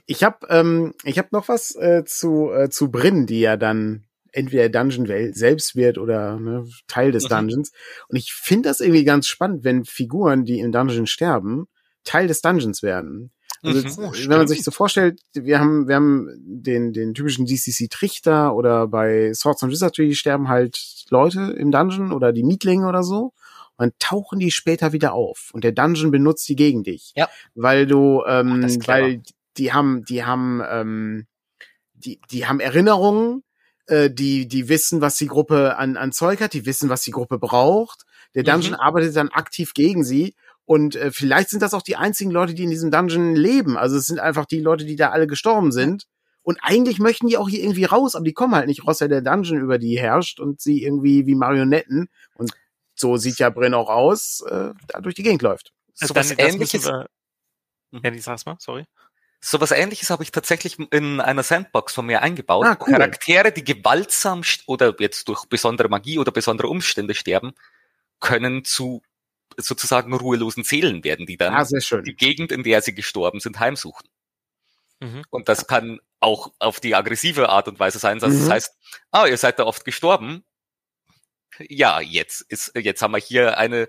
ich habe ähm, ich hab noch was äh, zu, äh, zu Brinn, die ja dann entweder Dungeon selbst wird oder ne, Teil des Mhm. Dungeons. Und ich finde das irgendwie ganz spannend, wenn Figuren, die im Dungeon sterben, Teil des Dungeons werden. Also Mhm. jetzt, Oh, wenn man sich so vorstellt, wir haben, wir haben den, den typischen DCC Trichter oder bei Swords and Wizardry sterben halt Leute im Dungeon oder die Mietlinge oder so. Und dann tauchen die später wieder auf. Und der Dungeon benutzt die gegen dich. Ja. Weil du, ähm, das ist clever. weil die haben, die haben, ähm, die, die haben Erinnerungen, äh, die, die wissen, was die Gruppe an, an Zeug hat, die wissen, was die Gruppe braucht. Der Dungeon Mhm. arbeitet dann aktiv gegen sie. Und äh, vielleicht sind das auch die einzigen Leute, die in diesem Dungeon leben. Also es sind einfach die Leute, die da alle gestorben sind. Und eigentlich möchten die auch hier irgendwie raus, aber die kommen halt nicht raus, weil der Dungeon über die herrscht und sie irgendwie wie Marionetten. Und so sieht ja Brenn auch aus, äh, da durch die Gegend läuft. Sowas dann, das ähnliches, wir, Mhm. ja, die sag's mal, sorry. sowas ähnliches habe ich tatsächlich in einer Sandbox von mir eingebaut. Ah, cool. Charaktere, die gewaltsam oder jetzt durch besondere Magie oder besondere Umstände sterben, können zu sozusagen ruhelosen Seelen werden, die dann Ah, sehr schön. die Gegend, in der sie gestorben sind, heimsuchen. Mhm. Und das kann auch auf die aggressive Art und Weise sein. Das Mhm. heißt, ah, ihr seid da oft gestorben. Ja, jetzt ist, jetzt haben wir hier eine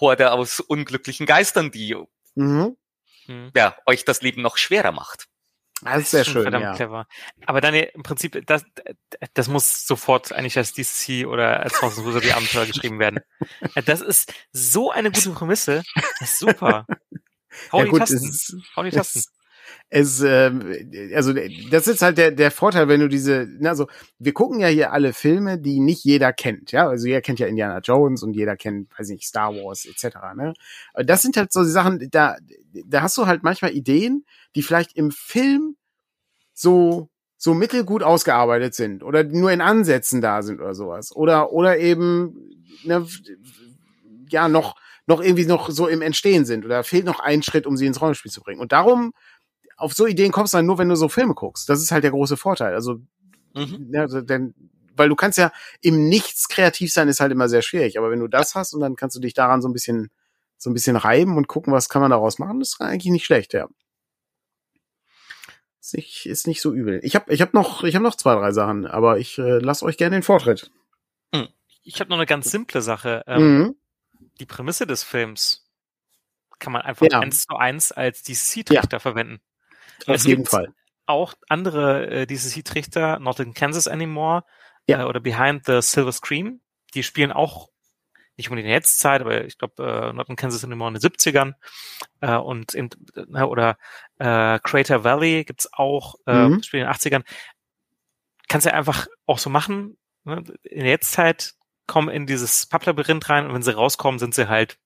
Horde aus unglücklichen Geistern, die Mhm. Mhm. ja, euch das Leben noch schwerer macht. Das ist sehr schön, verdammt ja. clever. Aber dann im Prinzip, das, das muss sofort eigentlich als DCC oder als of Wizardry Abenteuer geschrieben werden. Das ist so eine gute Prämisse. Das ist super. Hau ja die gut, Tasten. ist, Hau die Tasten. es, es ähm, also das ist halt der der Vorteil, wenn du diese, na, also wir gucken ja hier alle Filme, die nicht jeder kennt, ja, also jeder kennt ja Indiana Jones und jeder kennt, weiß nicht, Star Wars etc. Ne, das sind halt so die Sachen, da da hast du halt manchmal Ideen, die vielleicht im Film so so mittelgut ausgearbeitet sind oder nur in Ansätzen da sind oder sowas oder oder eben ne, ja noch noch irgendwie noch so im Entstehen sind oder fehlt noch ein Schritt, um sie ins Rollenspiel zu bringen. Und darum, auf so Ideen kommst du dann nur, wenn du so Filme guckst. Das ist halt der große Vorteil. Also, Mhm. ja, denn, weil du kannst ja im Nichts kreativ sein, ist halt immer sehr schwierig. Aber wenn du das hast und dann kannst du dich daran so ein bisschen, so ein bisschen reiben und gucken, was kann man daraus machen, das ist eigentlich nicht schlecht, ja. Ist nicht, ist nicht so übel. Ich habe ich hab noch, ich hab noch zwei, drei Sachen, aber ich äh, lasse euch gerne den Vortritt. Ich habe noch eine ganz simple Sache. Ähm, Mhm. Die Prämisse des Films kann man einfach Ja. eins zu eins als DC-Trichter verwenden. Auf Es jeden gibt Fall. auch andere äh, DCC-Trichter, Not in Kansas Anymore Ja. äh, oder Behind the Silver Screen. Die spielen auch nicht unbedingt in der Jetztzeit, aber ich glaube, äh, Not in Kansas Anymore in den 70ern. Äh, und in, äh, oder äh, Crater Valley gibt's auch, äh, Mhm. spielen in den 80ern. Kannst du einfach auch so machen. Ne? In der Jetztzeit kommen in dieses Papplabyrinth rein und wenn sie rauskommen, sind sie halt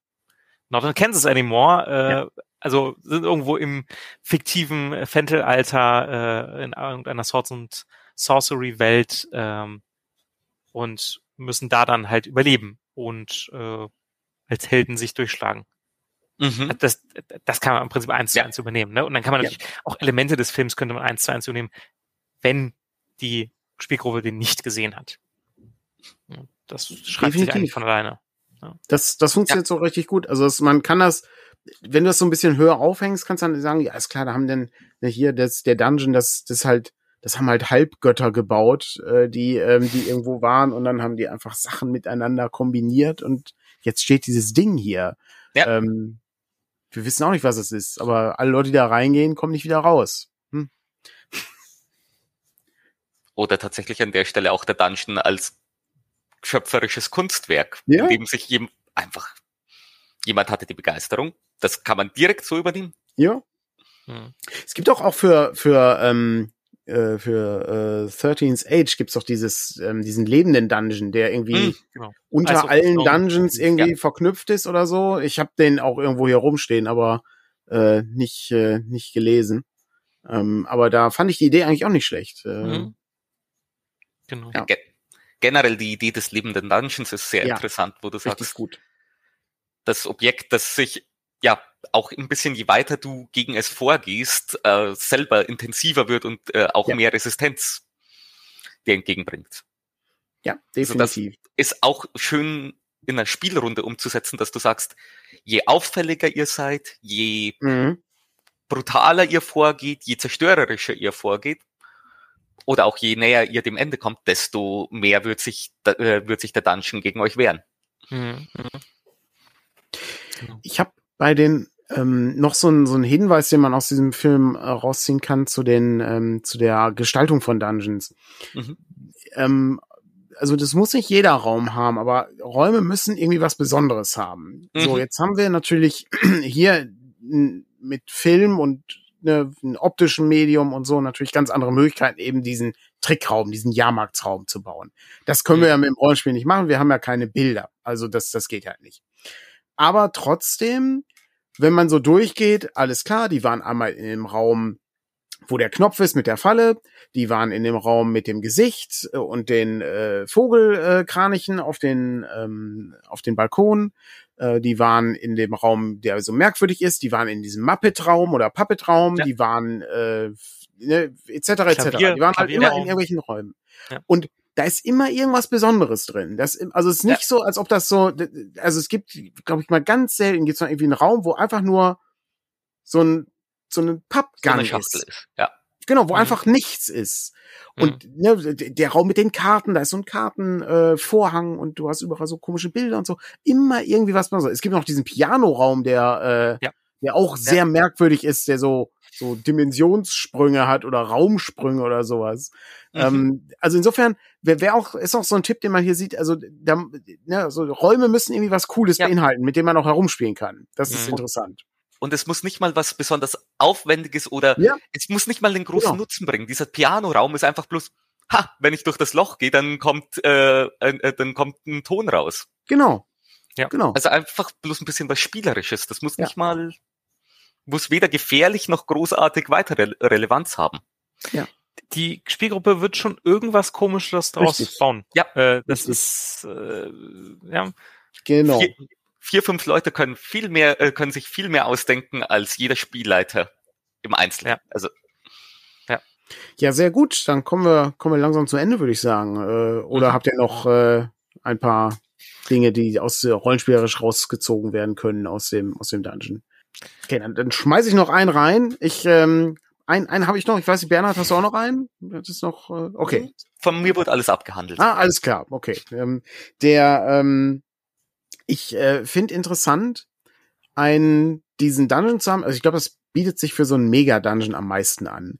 Not in Kansas Anymore. Äh, Also sind irgendwo im fiktiven Fentel-Alter äh, in irgendeiner Swords und Sorcery-Welt ähm, und müssen da dann halt überleben und äh, als Helden sich durchschlagen. Mhm. Das, das kann man im Prinzip eins zu Ja. eins übernehmen. Ne? Und dann kann man Ja. natürlich auch Elemente des Films könnte man eins zu eins übernehmen, wenn die Spielgruppe den nicht gesehen hat. Ja, Das schreibt sich Definitiv. eigentlich von alleine. Das, das funktioniert so richtig gut. Also es, man kann das, wenn du das so ein bisschen höher aufhängst, kannst du dann sagen, ja, ist klar, da haben denn ne, hier das, der Dungeon, das, das halt, das haben halt Halbgötter gebaut, äh, die, ähm, die irgendwo waren und dann haben die einfach Sachen miteinander kombiniert und jetzt steht dieses Ding hier. Ja. Ähm, wir wissen auch nicht, was es ist, aber alle Leute, die da reingehen, kommen nicht wieder raus. Hm. Oder tatsächlich an der Stelle auch der Dungeon als schöpferisches Kunstwerk, Ja. in dem sich jem, einfach jemand hatte die Begeisterung. Das kann man direkt so übernehmen. Ja. Hm. Es gibt auch auch für für ähm, äh, für äh, 13th Age gibt's doch dieses ähm, diesen lebenden Dungeon, der irgendwie Hm. Genau. unter Also, allen so- Dungeons irgendwie verknüpft ist oder so. Ich habe den auch irgendwo hier rumstehen, aber äh, nicht äh, nicht gelesen. Ähm, aber da fand ich die Idee eigentlich auch nicht schlecht. Äh, Mhm. Genau. Ja. Ge generell die Idee des lebenden Dungeons ist sehr Ja. interessant, wo du Richtig sagst, gut. Das Objekt, das sich ja auch ein bisschen, je weiter du gegen es vorgehst, äh, selber intensiver wird und äh, auch Ja. mehr Resistenz dir entgegenbringt. Ja, Also das- definitiv. Ist auch schön in einer Spielrunde umzusetzen, dass du sagst, je auffälliger ihr seid, je mhm. brutaler ihr vorgeht, je zerstörerischer ihr vorgeht, oder auch je näher ihr dem Ende kommt, desto mehr wird sich, äh, wird sich der Dungeon gegen euch wehren. Mhm. Genau. Ich habe bei den ähm, noch so ein so ein Hinweis, den man aus diesem Film äh, rausziehen kann zu den ähm, zu der Gestaltung von Dungeons. Mhm. Ähm, also das muss nicht jeder Raum haben, aber Räume müssen irgendwie was Besonderes haben. So, Mhm. jetzt haben wir natürlich hier mit Film und ne, optischen Medium und so natürlich ganz andere Möglichkeiten, eben diesen Trickraum, diesen Jahrmarktsraum zu bauen. Das können wir Mhm. ja mit dem Rollenspiel nicht machen. Wir haben ja keine Bilder. Also das, das geht halt nicht. Aber trotzdem, wenn man so durchgeht, alles klar, die waren einmal in dem Raum, wo der Knopf ist mit der Falle, die waren in dem Raum mit dem Gesicht äh, und den äh, Vogelkranichen auf den ähm, auf den Balkon, äh, die waren in dem Raum, der so merkwürdig ist, die waren in diesem Muppet-Raum oder Puppet-Raum, Ja. die waren äh, ne, etc. etc. Die waren halt immer in irgendwelchen Räumen. Ja. Und da ist immer irgendwas Besonderes drin. Das, also es ist nicht so, als ob das so, also es gibt, glaube ich mal ganz selten, gibt es mal irgendwie einen Raum, wo einfach nur so ein so ein So Pappgang Schachtel ist. ist. Ja. Genau, wo Mhm. einfach nichts ist. Und ne, d- der Raum mit den Karten, da ist so ein Kartenvorhang äh, Vorhang und du hast überall so komische Bilder und so. Immer irgendwie was Besonderes. Es gibt noch diesen Pianoraum, der, äh, Ja. Der auch sehr merkwürdig ist, der so, so Dimensionssprünge hat oder Raumsprünge oder sowas. Mhm. Ähm, also insofern, wer, wer auch, ist auch so ein Tipp, den man hier sieht, also da, ne, so Räume müssen irgendwie was Cooles Ja. beinhalten, mit dem man auch herumspielen kann. Das ist Mhm. interessant. Und es muss nicht mal was besonders Aufwendiges oder Ja. es muss nicht mal den großen Genau. Nutzen bringen. Dieser Pianoraum ist einfach bloß, ha, wenn ich durch das Loch gehe, dann kommt, äh, äh, dann kommt ein Ton raus. Genau. Ja. Genau. Also einfach bloß ein bisschen was Spielerisches. Das muss Ja. nicht mal, muss weder gefährlich noch großartig weiter Re Relevanz haben. Die Spielgruppe wird schon irgendwas Komisches draus Richtig. bauen. Ja. Äh, das Richtig. ist äh, ja Genau. Vier, vier, fünf Leute können viel mehr, äh, können sich viel mehr ausdenken als jeder Spielleiter im Einzelnen. Ja. Also Ja, sehr gut. Dann kommen wir, kommen wir langsam zum Ende, würde ich sagen. Äh, oder Mhm. habt ihr noch äh, ein paar Dinge, die aus äh, rollenspielerisch rausgezogen werden können aus dem, aus dem Dungeon? Okay, dann, dann schmeiße ich noch einen rein. Ich, ähm, einen, einen habe ich noch. Ich weiß nicht, Bernhard, hast du auch noch einen? Das ist noch, äh, okay. von mir wurde alles abgehandelt. Ah, alles klar, okay. Ähm, der, ähm, ich äh, finde interessant, einen diesen Dungeon zu haben. Also ich glaube, das bietet sich für so einen Mega-Dungeon am meisten an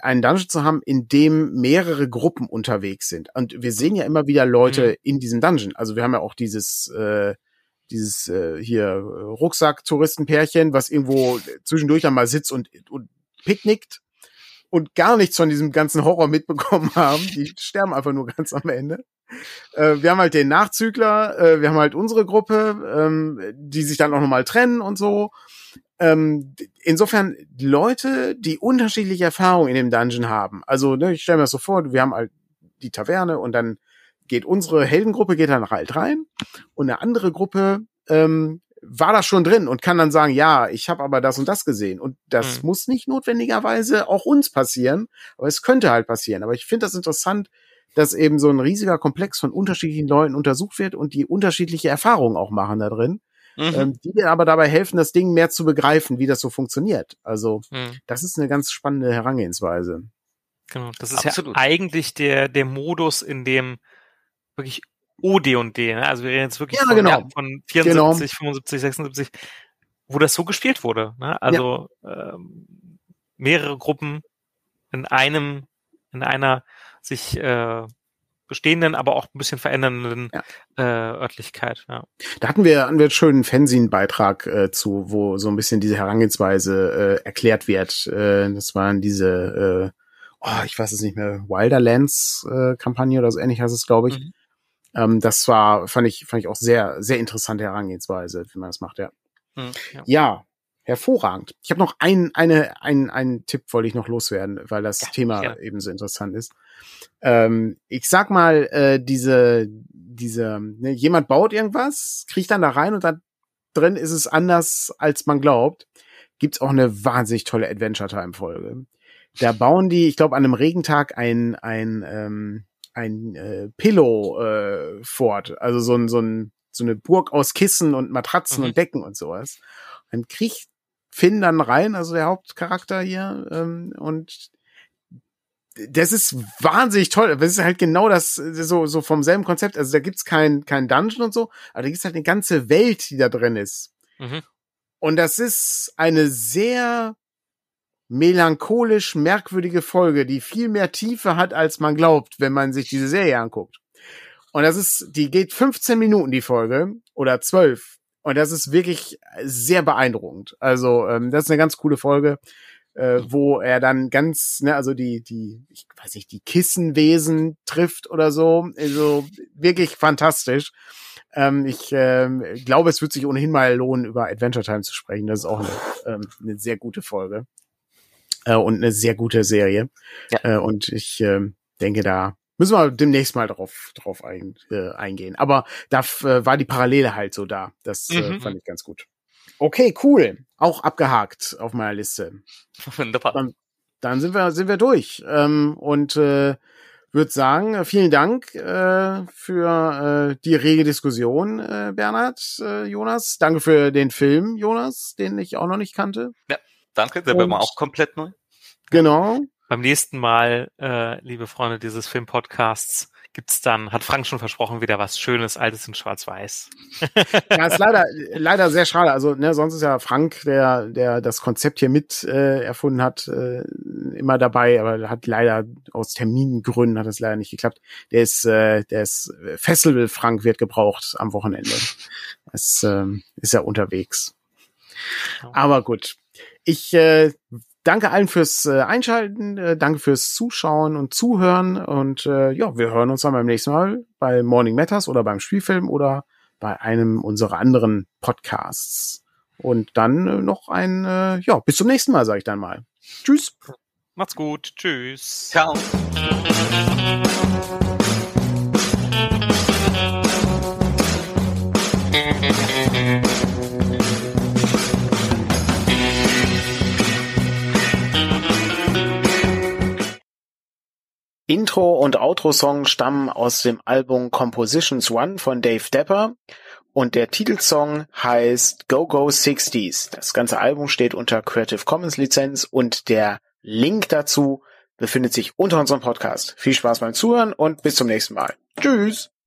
einen Dungeon zu haben, in dem mehrere Gruppen unterwegs sind. Und wir sehen ja immer wieder Leute mhm. in diesem Dungeon. Also wir haben ja auch dieses äh, dieses äh, hier Rucksack-Touristenpärchen, was irgendwo zwischendurch einmal sitzt und, und picknickt und gar nichts von diesem ganzen Horror mitbekommen haben. Die sterben einfach nur ganz am Ende. Äh, wir haben halt den Nachzügler, äh, wir haben halt unsere Gruppe, ähm, die sich dann auch nochmal trennen und so. Ähm, insofern Leute, die unterschiedliche Erfahrungen in dem Dungeon haben. Also ne, ich stelle mir das so vor, wir haben halt die Taverne und dann geht unsere Heldengruppe geht dann halt rein und eine andere Gruppe ähm, war da schon drin und kann dann sagen, ja, ich habe aber das und das gesehen. Und das mhm. muss nicht notwendigerweise auch uns passieren, aber es könnte halt passieren. Aber ich finde das interessant, dass eben so ein riesiger Komplex von unterschiedlichen Leuten untersucht wird und die unterschiedliche Erfahrungen auch machen da drin mhm. ähm, die dir aber dabei helfen, das Ding mehr zu begreifen, wie das so funktioniert. Also mhm. das ist eine ganz spannende Herangehensweise. Genau, das ist Absolut. ja eigentlich der, der Modus, in dem wirklich OD und D, ne? also wir reden jetzt wirklich ja, von, genau. von 74, genau. 75, 76, wo das so gespielt wurde. Ne? Also ja. ähm, mehrere Gruppen in einem, in einer sich äh, bestehenden, aber auch ein bisschen verändernden ja. äh, Örtlichkeit. Ja. Da hatten wir, hatten wir einen schönen Fanzine-Beitrag äh, zu, wo so ein bisschen diese Herangehensweise äh, erklärt wird. Äh, das waren diese, äh, oh, ich weiß es nicht mehr, Wilderlands-Kampagne äh, oder so ähnlich heißt es, glaube ich. Mhm. Ähm, das war, fand ich, fand ich auch sehr, sehr interessante Herangehensweise, wie man das macht, ja. Mhm, ja. ja. Hervorragend. Ich habe noch einen, eine, einen, einen Tipp wollte ich noch loswerden, weil das ja, Thema ja. eben so interessant ist. Ähm, ich sag mal, äh, diese, diese, ne, jemand baut irgendwas, kriegt dann da rein und da drin ist es anders, als man glaubt. Gibt's auch eine wahnsinnig tolle Adventure Time Folge. Da bauen die, ich glaube, an einem Regentag ein, ein, ähm, ein äh, Pillow äh, fort, also so ein, so ein, so eine Burg aus Kissen und Matratzen mhm. und Decken und sowas. Dann kriegt Finn dann rein, also der Hauptcharakter hier, ähm, und das ist wahnsinnig toll. Das ist halt genau das, so, so vom selben Konzept. Also da gibt's kein, kein Dungeon und so, aber da gibt's halt eine ganze Welt, die da drin ist. Mhm. Und das ist eine sehr melancholisch merkwürdige Folge, die viel mehr Tiefe hat, als man glaubt, wenn man sich diese Serie anguckt. Und das ist, die geht 15 Minuten, die Folge, oder 12. Und das ist wirklich sehr beeindruckend. Also, ähm, das ist eine ganz coole Folge, äh, wo er dann ganz, ne, also die, die, ich weiß nicht, die Kissenwesen trifft oder so. Also wirklich fantastisch. Ähm, ich ähm, glaube, es wird sich ohnehin mal lohnen, über Adventure Time zu sprechen. Das ist auch eine, ähm, eine sehr gute Folge. Äh, und eine sehr gute Serie. Ja. Äh, und ich äh, denke, da Müssen wir demnächst mal drauf, drauf ein, äh, eingehen. Aber da äh, war die Parallele halt so da. Das äh, mhm. fand ich ganz gut. Okay, cool. Auch abgehakt auf meiner Liste. Wunderbar. Dann, dann sind wir, sind wir durch. Ähm, und äh, würde sagen, vielen Dank äh, für äh, die rege Diskussion, äh, Bernhard, äh, Jonas. Danke für den Film, Jonas, den ich auch noch nicht kannte. Ja, danke, der war auch komplett neu. Genau beim nächsten Mal, äh, liebe Freunde dieses Filmpodcasts, gibt's dann, hat Frank schon versprochen, wieder was Schönes, Altes in Schwarz-Weiß. ja, ist leider, leider sehr schade. Also, ne, sonst ist ja Frank, der, der das Konzept hier mit äh, erfunden hat, äh, immer dabei, aber hat leider aus Termingründen hat es leider nicht geklappt. Der ist, äh, der ist Festival Frank wird gebraucht am Wochenende. Es äh, ist ja unterwegs. Aber gut. Ich äh, danke allen fürs äh, Einschalten, äh, danke fürs Zuschauen und Zuhören und äh, ja, wir hören uns dann beim nächsten Mal bei Morning Matters oder beim Spielfilm oder bei einem unserer anderen Podcasts. Und dann äh, noch ein, äh, ja, bis zum nächsten Mal, sage ich dann mal. Tschüss. Macht's gut. Tschüss. Ciao. Intro und Outro-Song stammen aus dem Album Compositions One von Dave Depper und der Titelsong heißt Go Go 60s. Das ganze Album steht unter Creative Commons Lizenz und der Link dazu befindet sich unter unserem Podcast. Viel Spaß beim Zuhören und bis zum nächsten Mal. Tschüss!